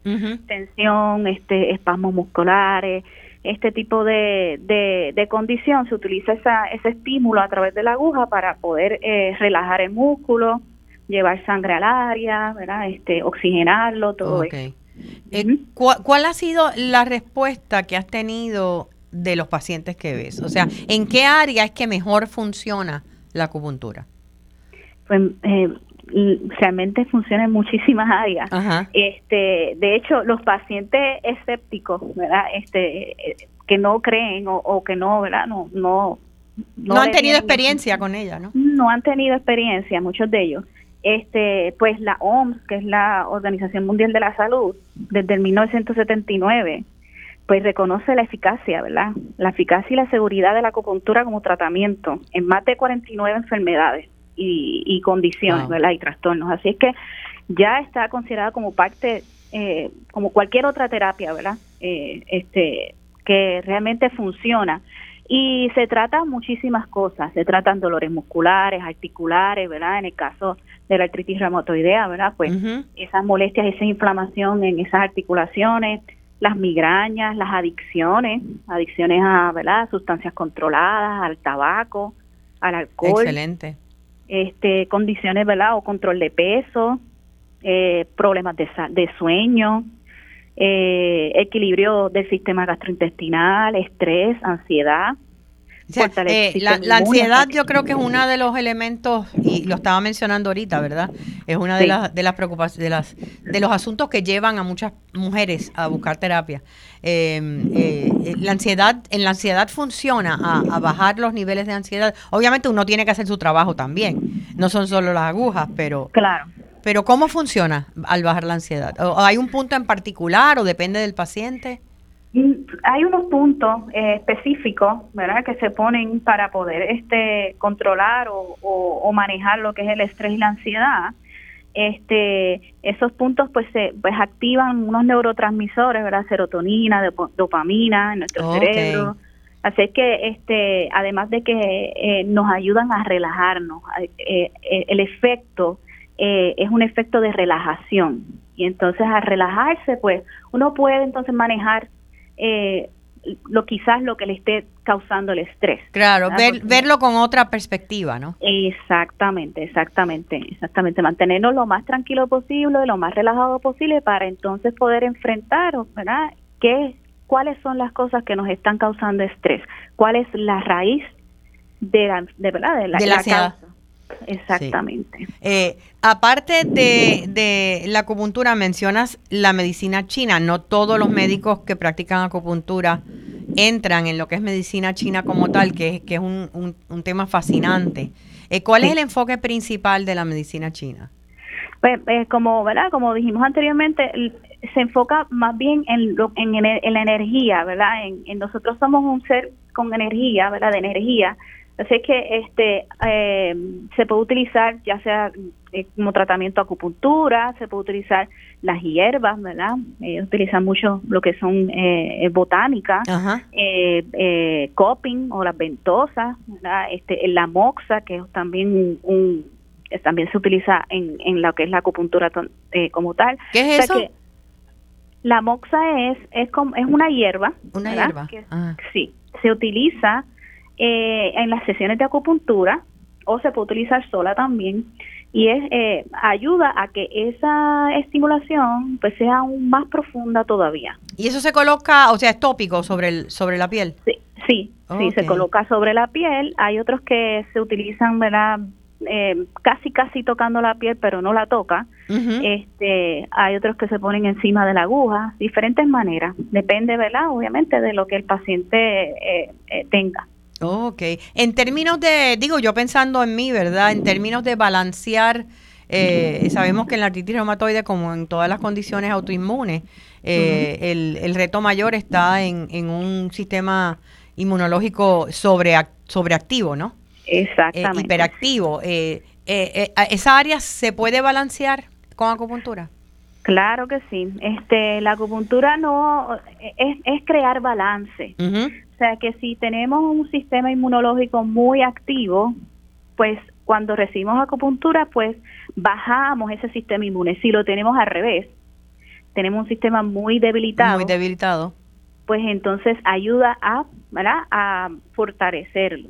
tensión, este, espasmos musculares, este tipo de, de, de condición, se utiliza esa, ese estímulo a través de la aguja para poder eh, relajar el músculo, llevar sangre al área, ¿verdad? Este, oxigenarlo, todo eso. Eh. ¿cuál, cuál ha sido la respuesta que has tenido de los pacientes que ves? O sea, ¿en qué área es que mejor funciona la acupuntura? Pues, eh, realmente funciona en muchísimas áreas. Ajá. Este, de hecho, los pacientes escépticos, ¿verdad? Este, eh, que no creen o, o que no, ¿verdad? No, no, No, han tenido experiencia con ella, ¿no? No han tenido experiencia, muchos de ellos. Este, pues la OMS, que es la Organización Mundial de la Salud, desde el 1979, pues reconoce la eficacia, ¿verdad? La eficacia y la seguridad de la acupuntura como tratamiento en más de 49 enfermedades y, y condiciones, Wow. ¿verdad? Y trastornos. Así es que ya está considerada como parte, eh, como cualquier otra terapia, ¿verdad? Eh, este, que realmente funciona. Y se tratan muchísimas cosas, se tratan dolores musculares, articulares, ¿verdad? En el caso de la artritis reumatoidea, ¿verdad? Pues esas molestias, esa inflamación en esas articulaciones, las migrañas, las adicciones, adicciones a, ¿verdad? Sustancias controladas, al tabaco, al alcohol, Excelente. este, condiciones, ¿verdad? O control de peso, eh, problemas de, de sueño, eh, equilibrio del sistema gastrointestinal, estrés, ansiedad. O sea, eh, la, ansiedad yo creo que es uno de los elementos, y lo estaba mencionando ahorita, ¿verdad? Es una de Sí. las de las preocupaciones, de las de los asuntos que llevan a muchas mujeres a buscar terapia. Eh, eh, eh, la ansiedad, en la ansiedad funciona a, a bajar los niveles de ansiedad. Obviamente uno tiene que hacer su trabajo también. No son solo las agujas, pero Claro. Pero ¿cómo funciona al bajar la ansiedad? ¿O hay un punto en particular o depende del paciente? Mm, Hay unos puntos eh, específicos, ¿verdad?, que se ponen para poder este controlar o, o- o manejar lo que es el estrés y la ansiedad. Este, esos puntos pues se pues activan unos neurotransmisores, ¿verdad?, serotonina, dopamina en nuestro cerebro. Así que este además de que eh, nos ayudan a relajarnos, eh, el efecto eh, es un efecto de relajación. Y entonces al relajarse, pues uno puede entonces manejar eh, lo quizás lo que le esté causando el estrés. Claro, verlo con otra perspectiva, ¿no? Exactamente, exactamente, exactamente. Mantenernos lo más tranquilo posible, lo más relajado posible para entonces poder enfrentar, ¿verdad? ¿Qué, ¿Cuáles son las cosas que nos están causando estrés? ¿Cuál es la raíz de la, de, ¿verdad? de la, causa? Exactamente. Eh, aparte de, de, la acupuntura, mencionas la medicina china. No todos los médicos que practican acupuntura entran en lo que es medicina china como tal, que, que es un, un, tema fascinante. Eh, ¿Cuál es el enfoque principal de la medicina china? Pues, eh, como, ¿verdad? como dijimos anteriormente, se enfoca más bien en, lo, en, en, la energía, ¿verdad? En, en, nosotros somos un ser con energía, ¿verdad? De energía Así que este eh, se puede utilizar ya sea eh, como tratamiento acupuntura, se puede utilizar las hierbas, ¿verdad? Ellos utilizan mucho lo que son eh, botánicas, eh, coping o las ventosas, ¿verdad? Este, la moxa, que es también un, también se utiliza en, en lo que es la acupuntura como tal. ¿Qué es eso? la moxa es es como, es una hierba, una hierba. Ah. Sí, se utiliza eh, en las sesiones de acupuntura o se puede utilizar sola también y es eh, ayuda a que esa estimulación pues sea aún más profunda todavía. ¿Y eso se coloca, o sea, es tópico sobre el sobre la piel? Sí, sí, sí se coloca sobre la piel. Hay otros que se utilizan, ¿verdad? Eh, casi casi tocando la piel pero no la toca este hay otros que se ponen encima de la aguja diferentes maneras depende verdad obviamente de lo que el paciente eh, tenga Ok. En términos de, digo yo pensando en mí, ¿verdad? En términos de balancear, eh, sabemos que en la artritis reumatoide, como en todas las condiciones autoinmunes, eh, el, el, reto mayor está en, en un sistema inmunológico sobre, sobreactivo, ¿no? Exactamente. Eh, hiperactivo. ¿Esa área se puede balancear con acupuntura? Claro que sí. Este, la acupuntura no es, es crear balance. O sea que si tenemos un sistema inmunológico muy activo, pues cuando recibimos acupuntura, pues bajamos ese sistema inmune. Si lo tenemos al revés, tenemos un sistema muy debilitado. Muy debilitado. Pues entonces ayuda a, ¿verdad? a fortalecerlo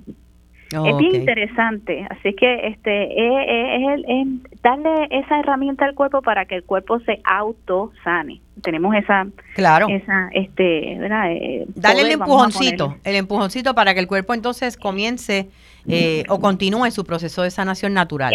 es bien interesante, así que este es, es, darle esa herramienta al cuerpo para que el cuerpo se auto sane. Tenemos esa, claro, esa, este, ¿verdad? Eh, darle el empujoncito, el empujoncito para que el cuerpo entonces comience eh, o continúe su proceso de sanación natural.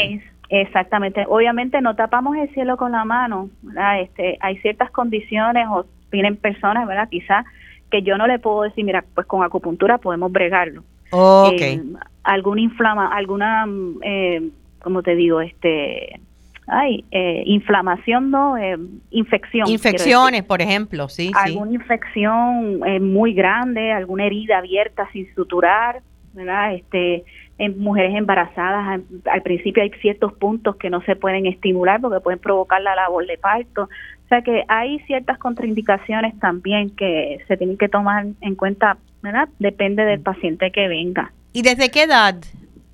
exactamente. Obviamente no tapamos el cielo con la mano, ¿verdad? Este, hay ciertas condiciones o vienen personas, ¿verdad? Quizás que yo no le puedo decir, mira, pues con acupuntura podemos bregarlo. Okay. Eh, alguna inflama, alguna, eh, como te digo, este, ay, eh, inflamación, no, eh, infección. Infecciones, por ejemplo, sí. Alguna infección eh, muy grande, alguna herida abierta sin suturar, ¿verdad? Este, en mujeres embarazadas, al principio hay ciertos puntos que no se pueden estimular porque pueden provocar la labor de parto. O sea que hay ciertas contraindicaciones también que se tienen que tomar en cuenta, ¿verdad? Depende del paciente que venga. ¿Y desde qué edad,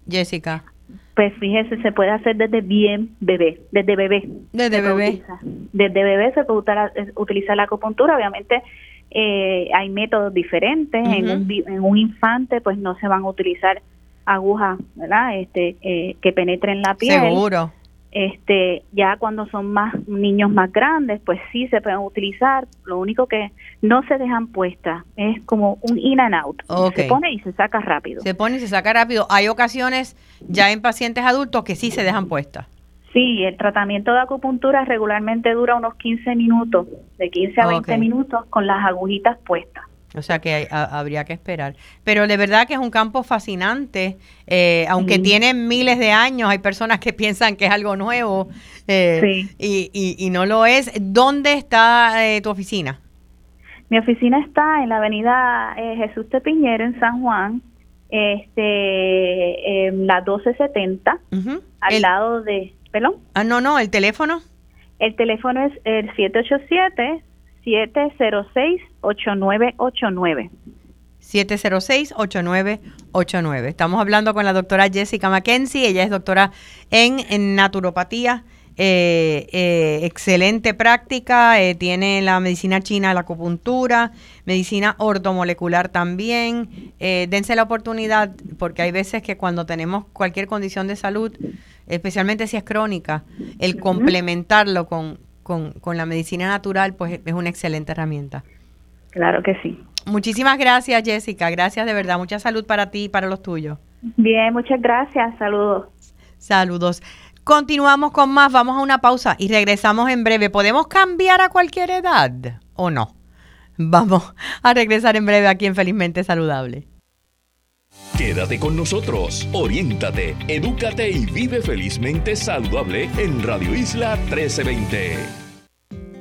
Jessica? Pues fíjese, se puede hacer desde bien bebé, desde bebé. Desde bebé. Desde bebé se puede utilizar, la acupuntura, obviamente eh, hay métodos diferentes. en, un, en un infante pues no se van a utilizar agujas, ¿verdad? Este, eh, que penetren la piel. Seguro. Este, ya cuando son más niños más grandes, pues sí se pueden utilizar. Lo único que no se dejan puestas es como un in and out. Se pone y se saca rápido. Se pone y se saca rápido. Hay ocasiones ya en pacientes adultos que sí se dejan puestas. Sí, el tratamiento de acupuntura regularmente dura unos 15 minutos, de 15 a 20 minutos con las agujitas puestas. O sea que habría que esperar. Pero de verdad que es un campo fascinante, eh, aunque tiene miles de años, hay personas que piensan que es algo nuevo eh, y, y, no lo es. ¿Dónde está eh, tu oficina? Mi oficina está en la avenida Jesús de Piñero en San Juan, este, en la 1270, al lado de... ¿Perdón? Ah, no, no, ¿el teléfono? El teléfono es el 787 706-8989. 706-8989. Estamos hablando con la doctora Jessica Mackenzie. Ella es doctora en, naturopatía eh, eh, excelente práctica, eh, tiene la medicina china, la acupuntura, medicina ortomolecular también. dense la oportunidad, porque hay veces que cuando tenemos cualquier condición de salud, especialmente si es crónica, el complementarlo con, con, con la medicina natural, pues es una excelente herramienta. Claro que sí. Muchísimas gracias, Jessica. Gracias de verdad. Mucha salud para ti y para los tuyos. Bien, muchas gracias. Saludos. Saludos. Continuamos con más, vamos a una pausa y regresamos en breve. ¿Podemos cambiar a cualquier edad o no? Vamos a regresar en breve aquí en Felizmente Saludable. Quédate con nosotros, oriéntate, edúcate y vive felizmente saludable en Radio Isla 1320.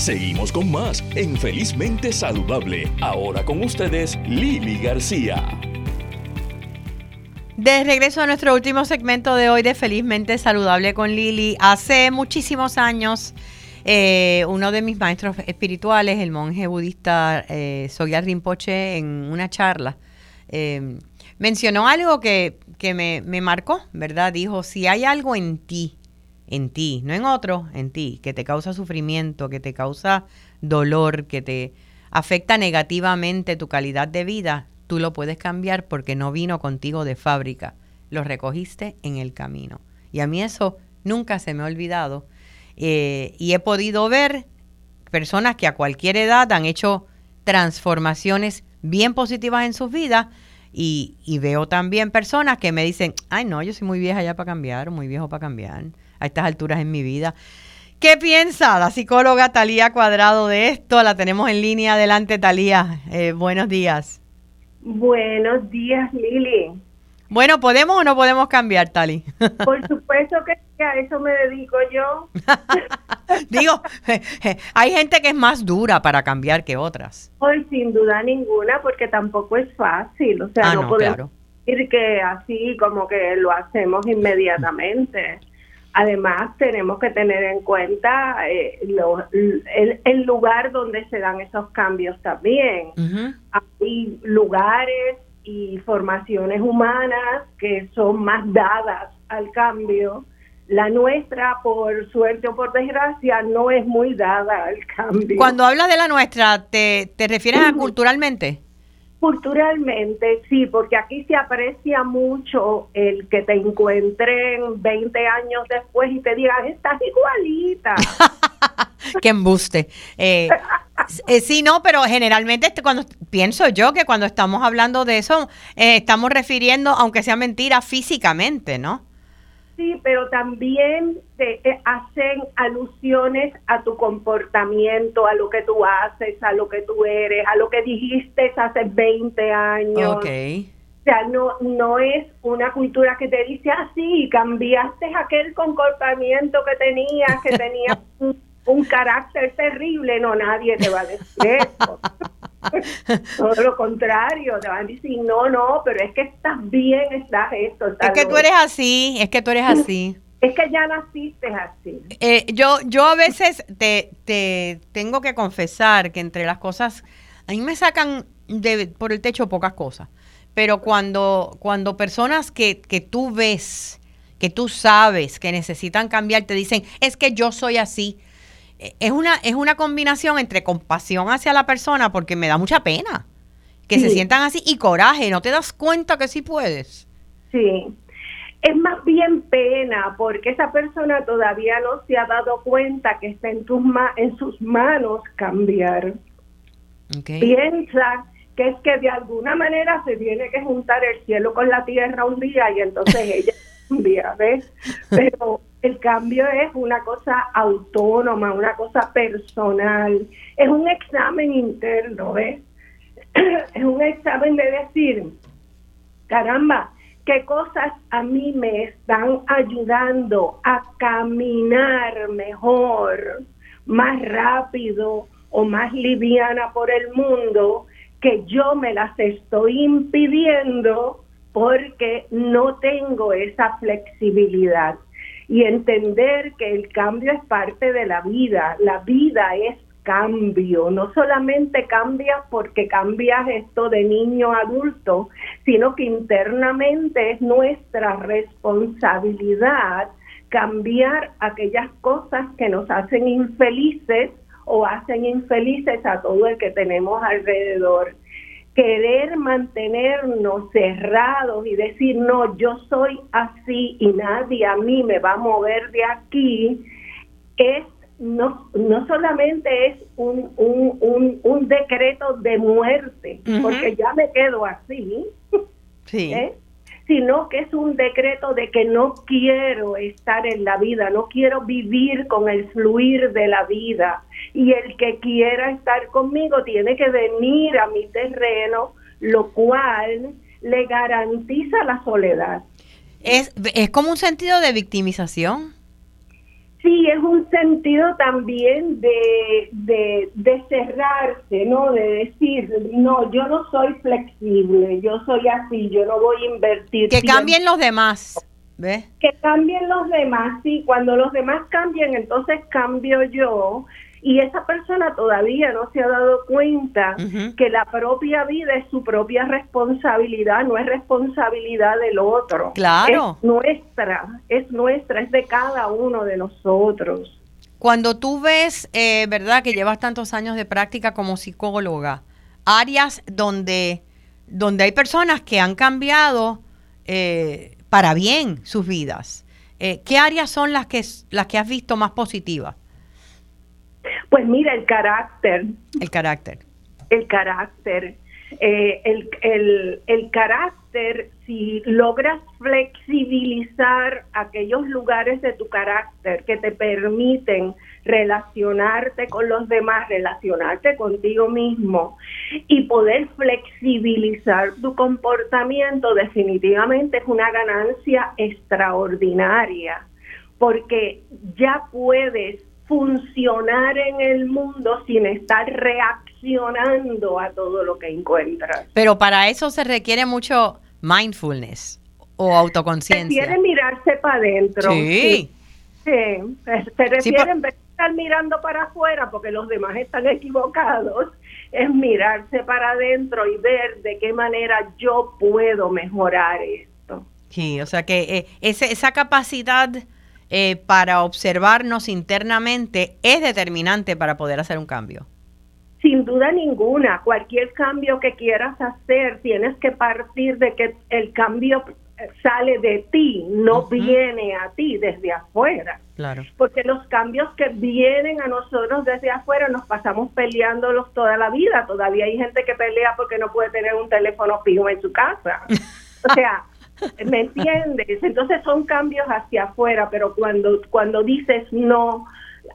Seguimos con más en Felizmente Saludable. Ahora con ustedes, Lili García. De regreso a nuestro último segmento de hoy de Felizmente Saludable con Lili. Hace muchísimos años, eh, uno de mis maestros espirituales, el monje budista eh, Sogyal Rinpoche, en una charla, eh, mencionó algo que, me, me marcó, ¿verdad? Dijo, si hay algo en ti en ti, no en otro, en ti, que te causa sufrimiento, que te causa dolor, que te afecta negativamente tu calidad de vida, tú lo puedes cambiar porque no vino contigo de fábrica, lo recogiste en el camino. Y a mí eso nunca se me ha olvidado. Eh, y he podido ver personas que a cualquier edad han hecho transformaciones bien positivas en sus vidas y, y, veo también personas que me dicen, ay no, yo soy muy vieja ya para cambiar, muy viejo para cambiar a estas alturas en mi vida. ¿Qué piensa la psicóloga Talía Cuadrado de esto? La tenemos en línea. Adelante, Talía. Eh, buenos días. Buenos días, Lili. Bueno, ¿podemos o no podemos cambiar, Tali? Por supuesto que a eso me dedico yo. Digo, hay gente que es más dura para cambiar que otras. Pues sin duda ninguna, porque tampoco es fácil. O sea, ah, no, podemos decir que así como que lo hacemos inmediatamente. Además, tenemos que tener en cuenta eh, el, lugar donde se dan esos cambios también. Hay lugares y formaciones humanas que son más dadas al cambio. La nuestra, por suerte o por desgracia, no es muy dada al cambio. Cuando hablas de la nuestra, ¿te, te refieres a culturalmente? Culturalmente, sí, porque aquí se aprecia mucho el que te encuentren 20 años después y te digan, estás igualita. Qué embuste. Eh, eh, sí, no, pero generalmente este, cuando pienso yo que cuando estamos hablando de eso, eh, estamos refiriendo, aunque sea mentira, físicamente, ¿no? Sí, pero también te eh, hacen alusiones a tu comportamiento, a lo que tú haces, a lo que tú eres, a lo que dijiste hace 20 años. Ok. O sea, no, no es una cultura que te dice así, ah, cambiaste aquel comportamiento que tenías, que tenías un carácter terrible. No, nadie te va a decir eso. Todo lo contrario, te van a decir, no, no, pero es que estás bien, estás esto. es que tú eres así, es que tú eres así. Es que ya naciste así. Eh, yo, yo a veces te, te tengo que confesar que entre las cosas, a mí me sacan de, por el techo pocas cosas, pero cuando, cuando personas que, que tú ves, que tú sabes que necesitan cambiar, te dicen, es que yo soy así, es una, es una combinación entre compasión hacia la persona, porque me da mucha pena que se sientan así, y coraje, ¿no te das cuenta que sí puedes? Sí, es más bien pena, porque esa persona todavía no se ha dado cuenta que está en, tus en sus manos cambiar. Piensa que es que de alguna manera se tiene que juntar el cielo con la tierra un día y entonces ella cambia, ¿ves? Pero el cambio es una cosa autónoma, una cosa personal, es un examen interno, ¿ves? es un examen de decir, caramba, qué cosas a mí me están ayudando a caminar mejor, más rápido o más liviana por el mundo, que yo me las estoy impidiendo porque no tengo esa flexibilidad. Y entender que el cambio es parte de la vida, la vida es cambio, no solamente cambias porque cambias esto de niño a adulto, sino que internamente es nuestra responsabilidad cambiar aquellas cosas que nos hacen infelices o hacen infelices a todo el que tenemos alrededor. Querer mantenernos cerrados y decir, no, yo soy así y nadie a mí me va a mover de aquí, es no, no solamente es un, un, un, decreto de muerte, porque ya me quedo así, sí. ¿eh? Sino que es un decreto de que no quiero estar en la vida, no quiero vivir con el fluir de la vida. Y el que quiera estar conmigo tiene que venir a mi terreno, lo cual le garantiza la soledad. Es, es como un sentido de victimización. Sí, es un sentido también de, de, cerrarse, ¿no? De decir, no, yo no soy flexible, yo soy así, yo no voy a invertir. Que cambien los demás, ¿ves? Que cambien los demás, sí, cuando los demás cambien, entonces cambio yo y esa persona todavía no se ha dado cuenta que la propia vida es su propia responsabilidad, no es responsabilidad del otro. Claro. Es nuestra, es nuestra, es de cada uno de nosotros. Cuando tú ves, eh, ¿verdad?, que llevas tantos años de práctica como psicóloga, áreas donde, donde hay personas que han cambiado eh, para bien sus vidas, eh, ¿qué áreas son las que, las que has visto más positivas? Pues mira, el carácter. El carácter. El carácter. Eh, el, el, el, carácter, si logras flexibilizar aquellos lugares de tu carácter que te permiten relacionarte con los demás, relacionarte contigo mismo y poder flexibilizar tu comportamiento, definitivamente es una ganancia extraordinaria, porque ya puedes funcionar en el mundo sin estar reaccionando a todo lo que encuentras. Pero para eso se requiere mucho mindfulness o autoconciencia. Se requiere mirarse para adentro. Sí. Sí, se refiere en vez de estar mirando para afuera porque los demás están equivocados, es mirarse para adentro y ver de qué manera yo puedo mejorar esto. Sí, o sea que eh, esa capacidad eh, para observarnos internamente es determinante para poder hacer un cambio. Sin duda ninguna, cualquier cambio que quieras hacer, tienes que partir de que el cambio sale de ti, no viene a ti desde afuera. Claro. Porque los cambios que vienen a nosotros desde afuera nos pasamos peleándolos toda la vida. Todavía hay gente que pelea porque no puede tener un teléfono fijo en su casa. O sea, ¿Me entiendes? Entonces son cambios hacia afuera, pero cuando, cuando dices no,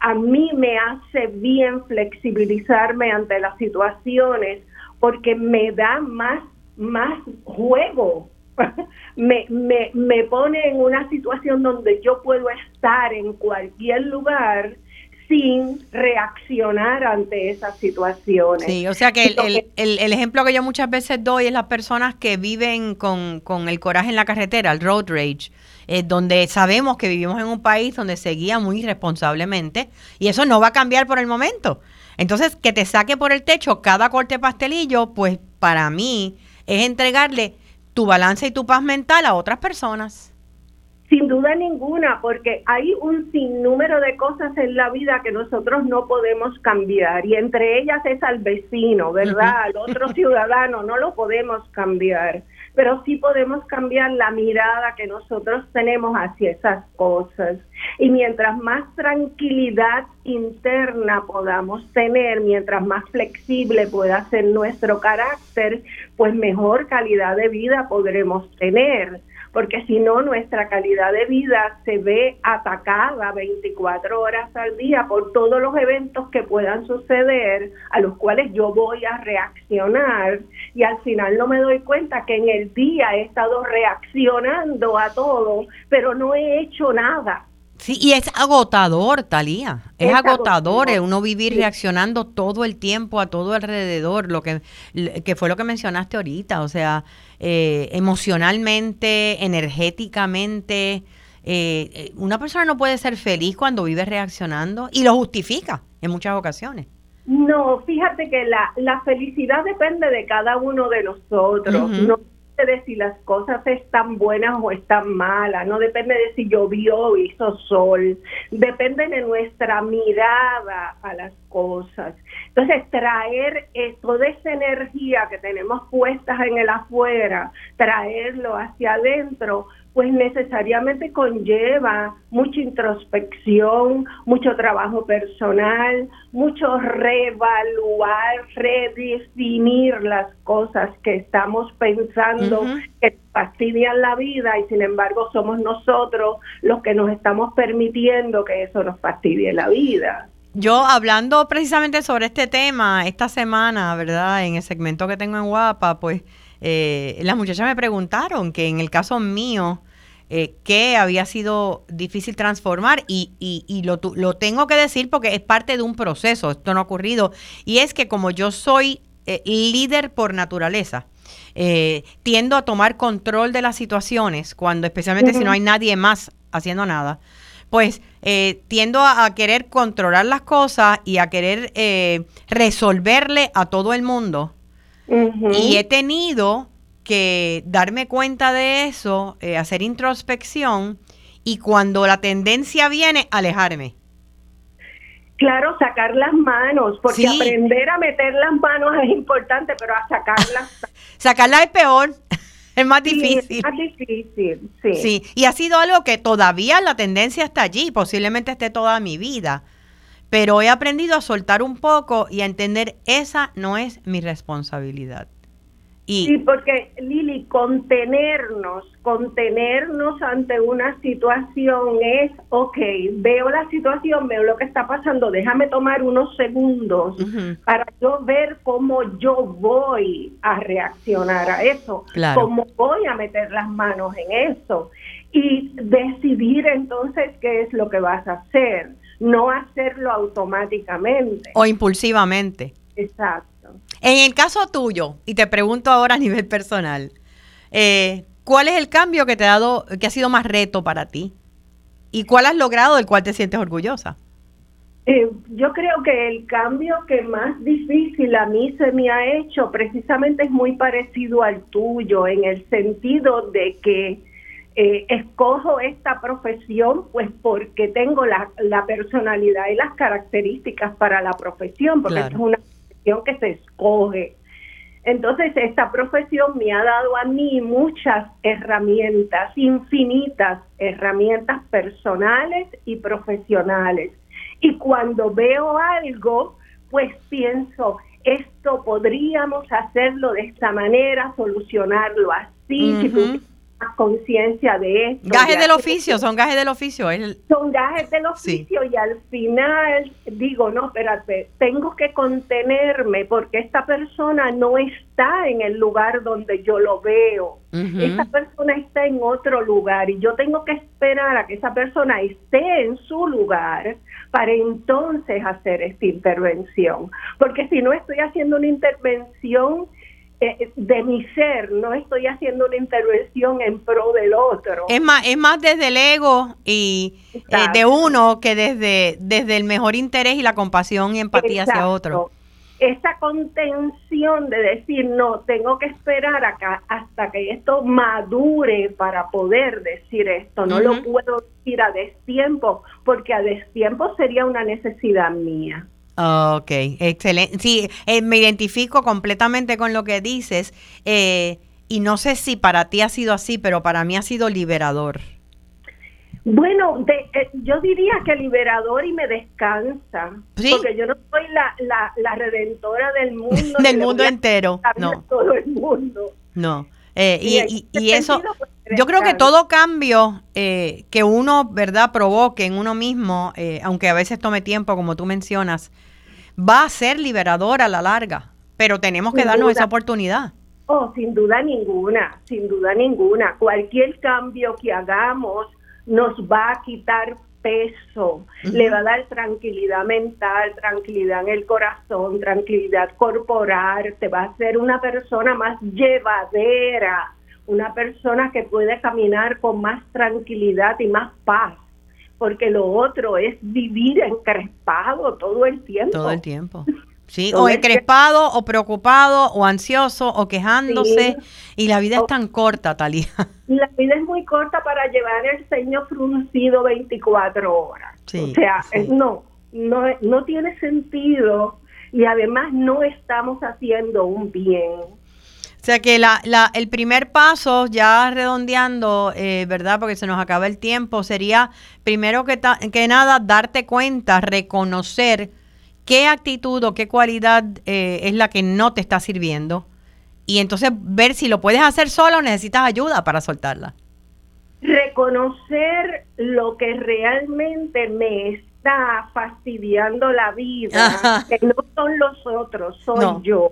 a mí me hace bien flexibilizarme ante las situaciones porque me da más, más juego. me, me, me pone en una situación donde yo puedo estar en cualquier lugar sin reaccionar ante esas situaciones. Sí, o sea que el, el, el, ejemplo que yo muchas veces doy es las personas que viven con, con el coraje en la carretera, el road rage, eh, donde sabemos que vivimos en un país donde se guía muy irresponsablemente y eso no va a cambiar por el momento. Entonces, que te saque por el techo cada corte pastelillo, pues para mí es entregarle tu balance y tu paz mental a otras personas. Sin duda ninguna, porque hay un sinnúmero de cosas en la vida que nosotros no podemos cambiar y entre ellas es al vecino, ¿verdad? Al otro ciudadano, no lo podemos cambiar, pero sí podemos cambiar la mirada que nosotros tenemos hacia esas cosas. Y mientras más tranquilidad interna podamos tener, mientras más flexible pueda ser nuestro carácter, pues mejor calidad de vida podremos tener porque si no nuestra calidad de vida se ve atacada 24 horas al día por todos los eventos que puedan suceder a los cuales yo voy a reaccionar y al final no me doy cuenta que en el día he estado reaccionando a todo, pero no he hecho nada. Sí, y es agotador, Talía. Es, agotador, uno vivir reaccionando todo el tiempo a todo alrededor, lo que, que fue lo que mencionaste ahorita, o sea, eh, emocionalmente, energéticamente. Eh, eh, una persona no puede ser feliz cuando vive reaccionando y lo justifica en muchas ocasiones. No, fíjate que la, la felicidad depende de cada uno de nosotros. No de si las cosas están buenas o están malas, no depende de si llovió o hizo sol, depende de nuestra mirada a las cosas. Entonces, traer eh, toda esa energía que tenemos puestas en el afuera, traerlo hacia adentro, pues necesariamente conlleva mucha introspección, mucho trabajo personal, mucho reevaluar, redefinir las cosas que estamos pensando que fastidian la vida y sin embargo somos nosotros los que nos estamos permitiendo que eso nos fastidie la vida. Yo hablando precisamente sobre este tema esta semana, ¿verdad? En el segmento que tengo en Guapa, pues eh, las muchachas me preguntaron que en el caso mío, eh, que había sido difícil transformar y, y, lo, lo, tengo que decir porque es parte de un proceso, esto no ha ocurrido, y es que como yo soy eh, líder por naturaleza, eh, tiendo a tomar control de las situaciones, cuando especialmente si no hay nadie más haciendo nada, pues tiendo a, querer controlar las cosas y a querer resolverle a todo el mundo. Y he tenido que darme cuenta de eso, eh, hacer introspección y cuando la tendencia viene, alejarme. Claro, sacar las manos, porque aprender a meter las manos es importante, pero a sacarlas. sacarlas es peor, es más difícil. Es más difícil, sí. Sí, y ha sido algo que todavía la tendencia está allí, posiblemente esté toda mi vida, pero he aprendido a soltar un poco y a entender esa no es mi responsabilidad. Sí, porque Lili, contenernos, contenernos ante una situación es, ok, veo la situación, veo lo que está pasando, déjame tomar unos segundos para yo ver cómo yo voy a reaccionar a eso, cómo voy a meter las manos en eso y decidir entonces qué es lo que vas a hacer, no hacerlo automáticamente. O impulsivamente. Exacto. En el caso tuyo, y te pregunto ahora a nivel personal, eh, ¿cuál es el cambio que te ha dado, que ha sido más reto para ti? ¿Y cuál has logrado del cual te sientes orgullosa? Eh, yo creo que el cambio que más difícil a mí se me ha hecho precisamente es muy parecido al tuyo, en el sentido de que eh, escojo esta profesión pues porque tengo la, personalidad y las características para la profesión, porque es una que se escoge. Entonces, esta profesión me ha dado a mí muchas herramientas, infinitas herramientas personales y profesionales. Y cuando veo algo, pues pienso, esto podríamos hacerlo de esta manera, solucionarlo así, conciencia de esto. Gajes del oficio, son gajes del oficio. Son gajes del oficio y al final digo, no, espérate, tengo que contenerme porque esta persona no está en el lugar donde yo lo veo. Esta persona está en otro lugar y yo tengo que esperar a que esa persona esté en su lugar para entonces hacer esta intervención. Porque si no estoy haciendo una intervención de mi ser, no estoy haciendo una intervención en pro del otro. Es más, es más desde el ego y eh, de uno que desde, desde el mejor interés y la compasión y empatía hacia otro. Esa contención de decir, no, tengo que esperar acá hasta que esto madure para poder decir esto, no lo puedo decir a destiempo, porque a destiempo sería una necesidad mía. Ok, excelente. Sí, eh, me identifico completamente con lo que dices eh, y no sé si para ti ha sido así, pero para mí ha sido liberador. Bueno, eh, yo diría que liberador y me descansa, porque yo no soy la, la, redentora del mundo. del mundo entero, no. Todo el mundo. No. Eh, y, y, eso, yo creo que todo cambio eh, que uno, ¿verdad?, provoque en uno mismo, eh, aunque a veces tome tiempo, como tú mencionas, va a ser liberador a la larga, pero tenemos que darnos esa oportunidad. Oh, sin duda ninguna, sin duda ninguna. Cualquier cambio que hagamos nos va a quitar peso, le va a dar tranquilidad mental, tranquilidad en el corazón, tranquilidad corporal, te va a hacer una persona más llevadera, una persona que puede caminar con más tranquilidad y más paz, porque lo otro es vivir encrespado todo el tiempo. Todo el tiempo. Sí, o encrespado, o preocupado, o ansioso, o quejándose. Y la vida es tan corta, Talía. La vida es muy corta para llevar el ceño fruncido 24 horas. o sea, no, no, no tiene sentido y además no estamos haciendo un bien. O sea que la, la, el primer paso, ya redondeando, eh, ¿verdad? Porque se nos acaba el tiempo, sería primero que, que nada darte cuenta, reconocer qué actitud o qué cualidad eh, es la que no te está sirviendo. Y entonces ver si lo puedes hacer solo o necesitas ayuda para soltarla. Reconocer lo que realmente me está fastidiando la vida, que no son los otros, soy yo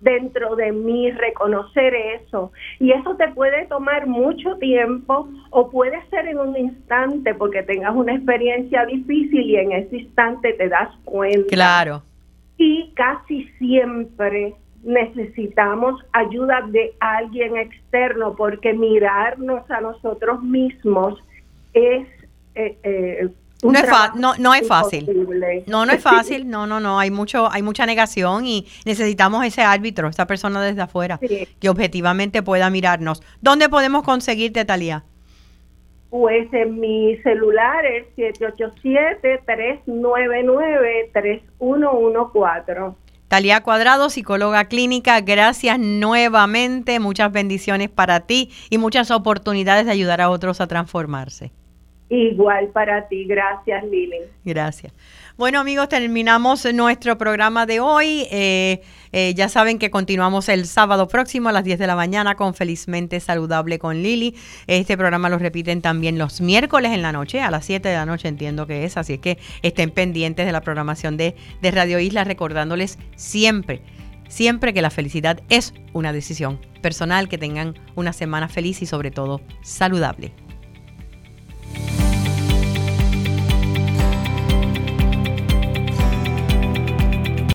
dentro de mí reconocer eso. Y eso te puede tomar mucho tiempo o puede ser en un instante porque tengas una experiencia difícil y en ese instante te das cuenta. Claro. Y casi siempre necesitamos ayuda de alguien externo porque mirarnos a nosotros mismos es eh, eh, no es, no, no es fácil. No, no es fácil. No, no, no. Hay mucho, hay mucha negación y necesitamos ese árbitro, esa persona desde afuera, que objetivamente pueda mirarnos. ¿Dónde podemos conseguirte, Talía? Pues en mi celular es 787-399-3114. Talía Cuadrado, psicóloga clínica, gracias nuevamente, muchas bendiciones para ti y muchas oportunidades de ayudar a otros a transformarse. Igual para ti, gracias Lili. Gracias. Bueno amigos, terminamos nuestro programa de hoy. Eh, eh, ya saben que continuamos el sábado próximo a las 10 de la mañana con Felizmente Saludable con Lili. Este programa lo repiten también los miércoles en la noche, a las 7 de la noche entiendo que es, así es que estén pendientes de la programación de, de Radio Isla, recordándoles siempre, siempre que la felicidad es una decisión personal, que tengan una semana feliz y sobre todo saludable.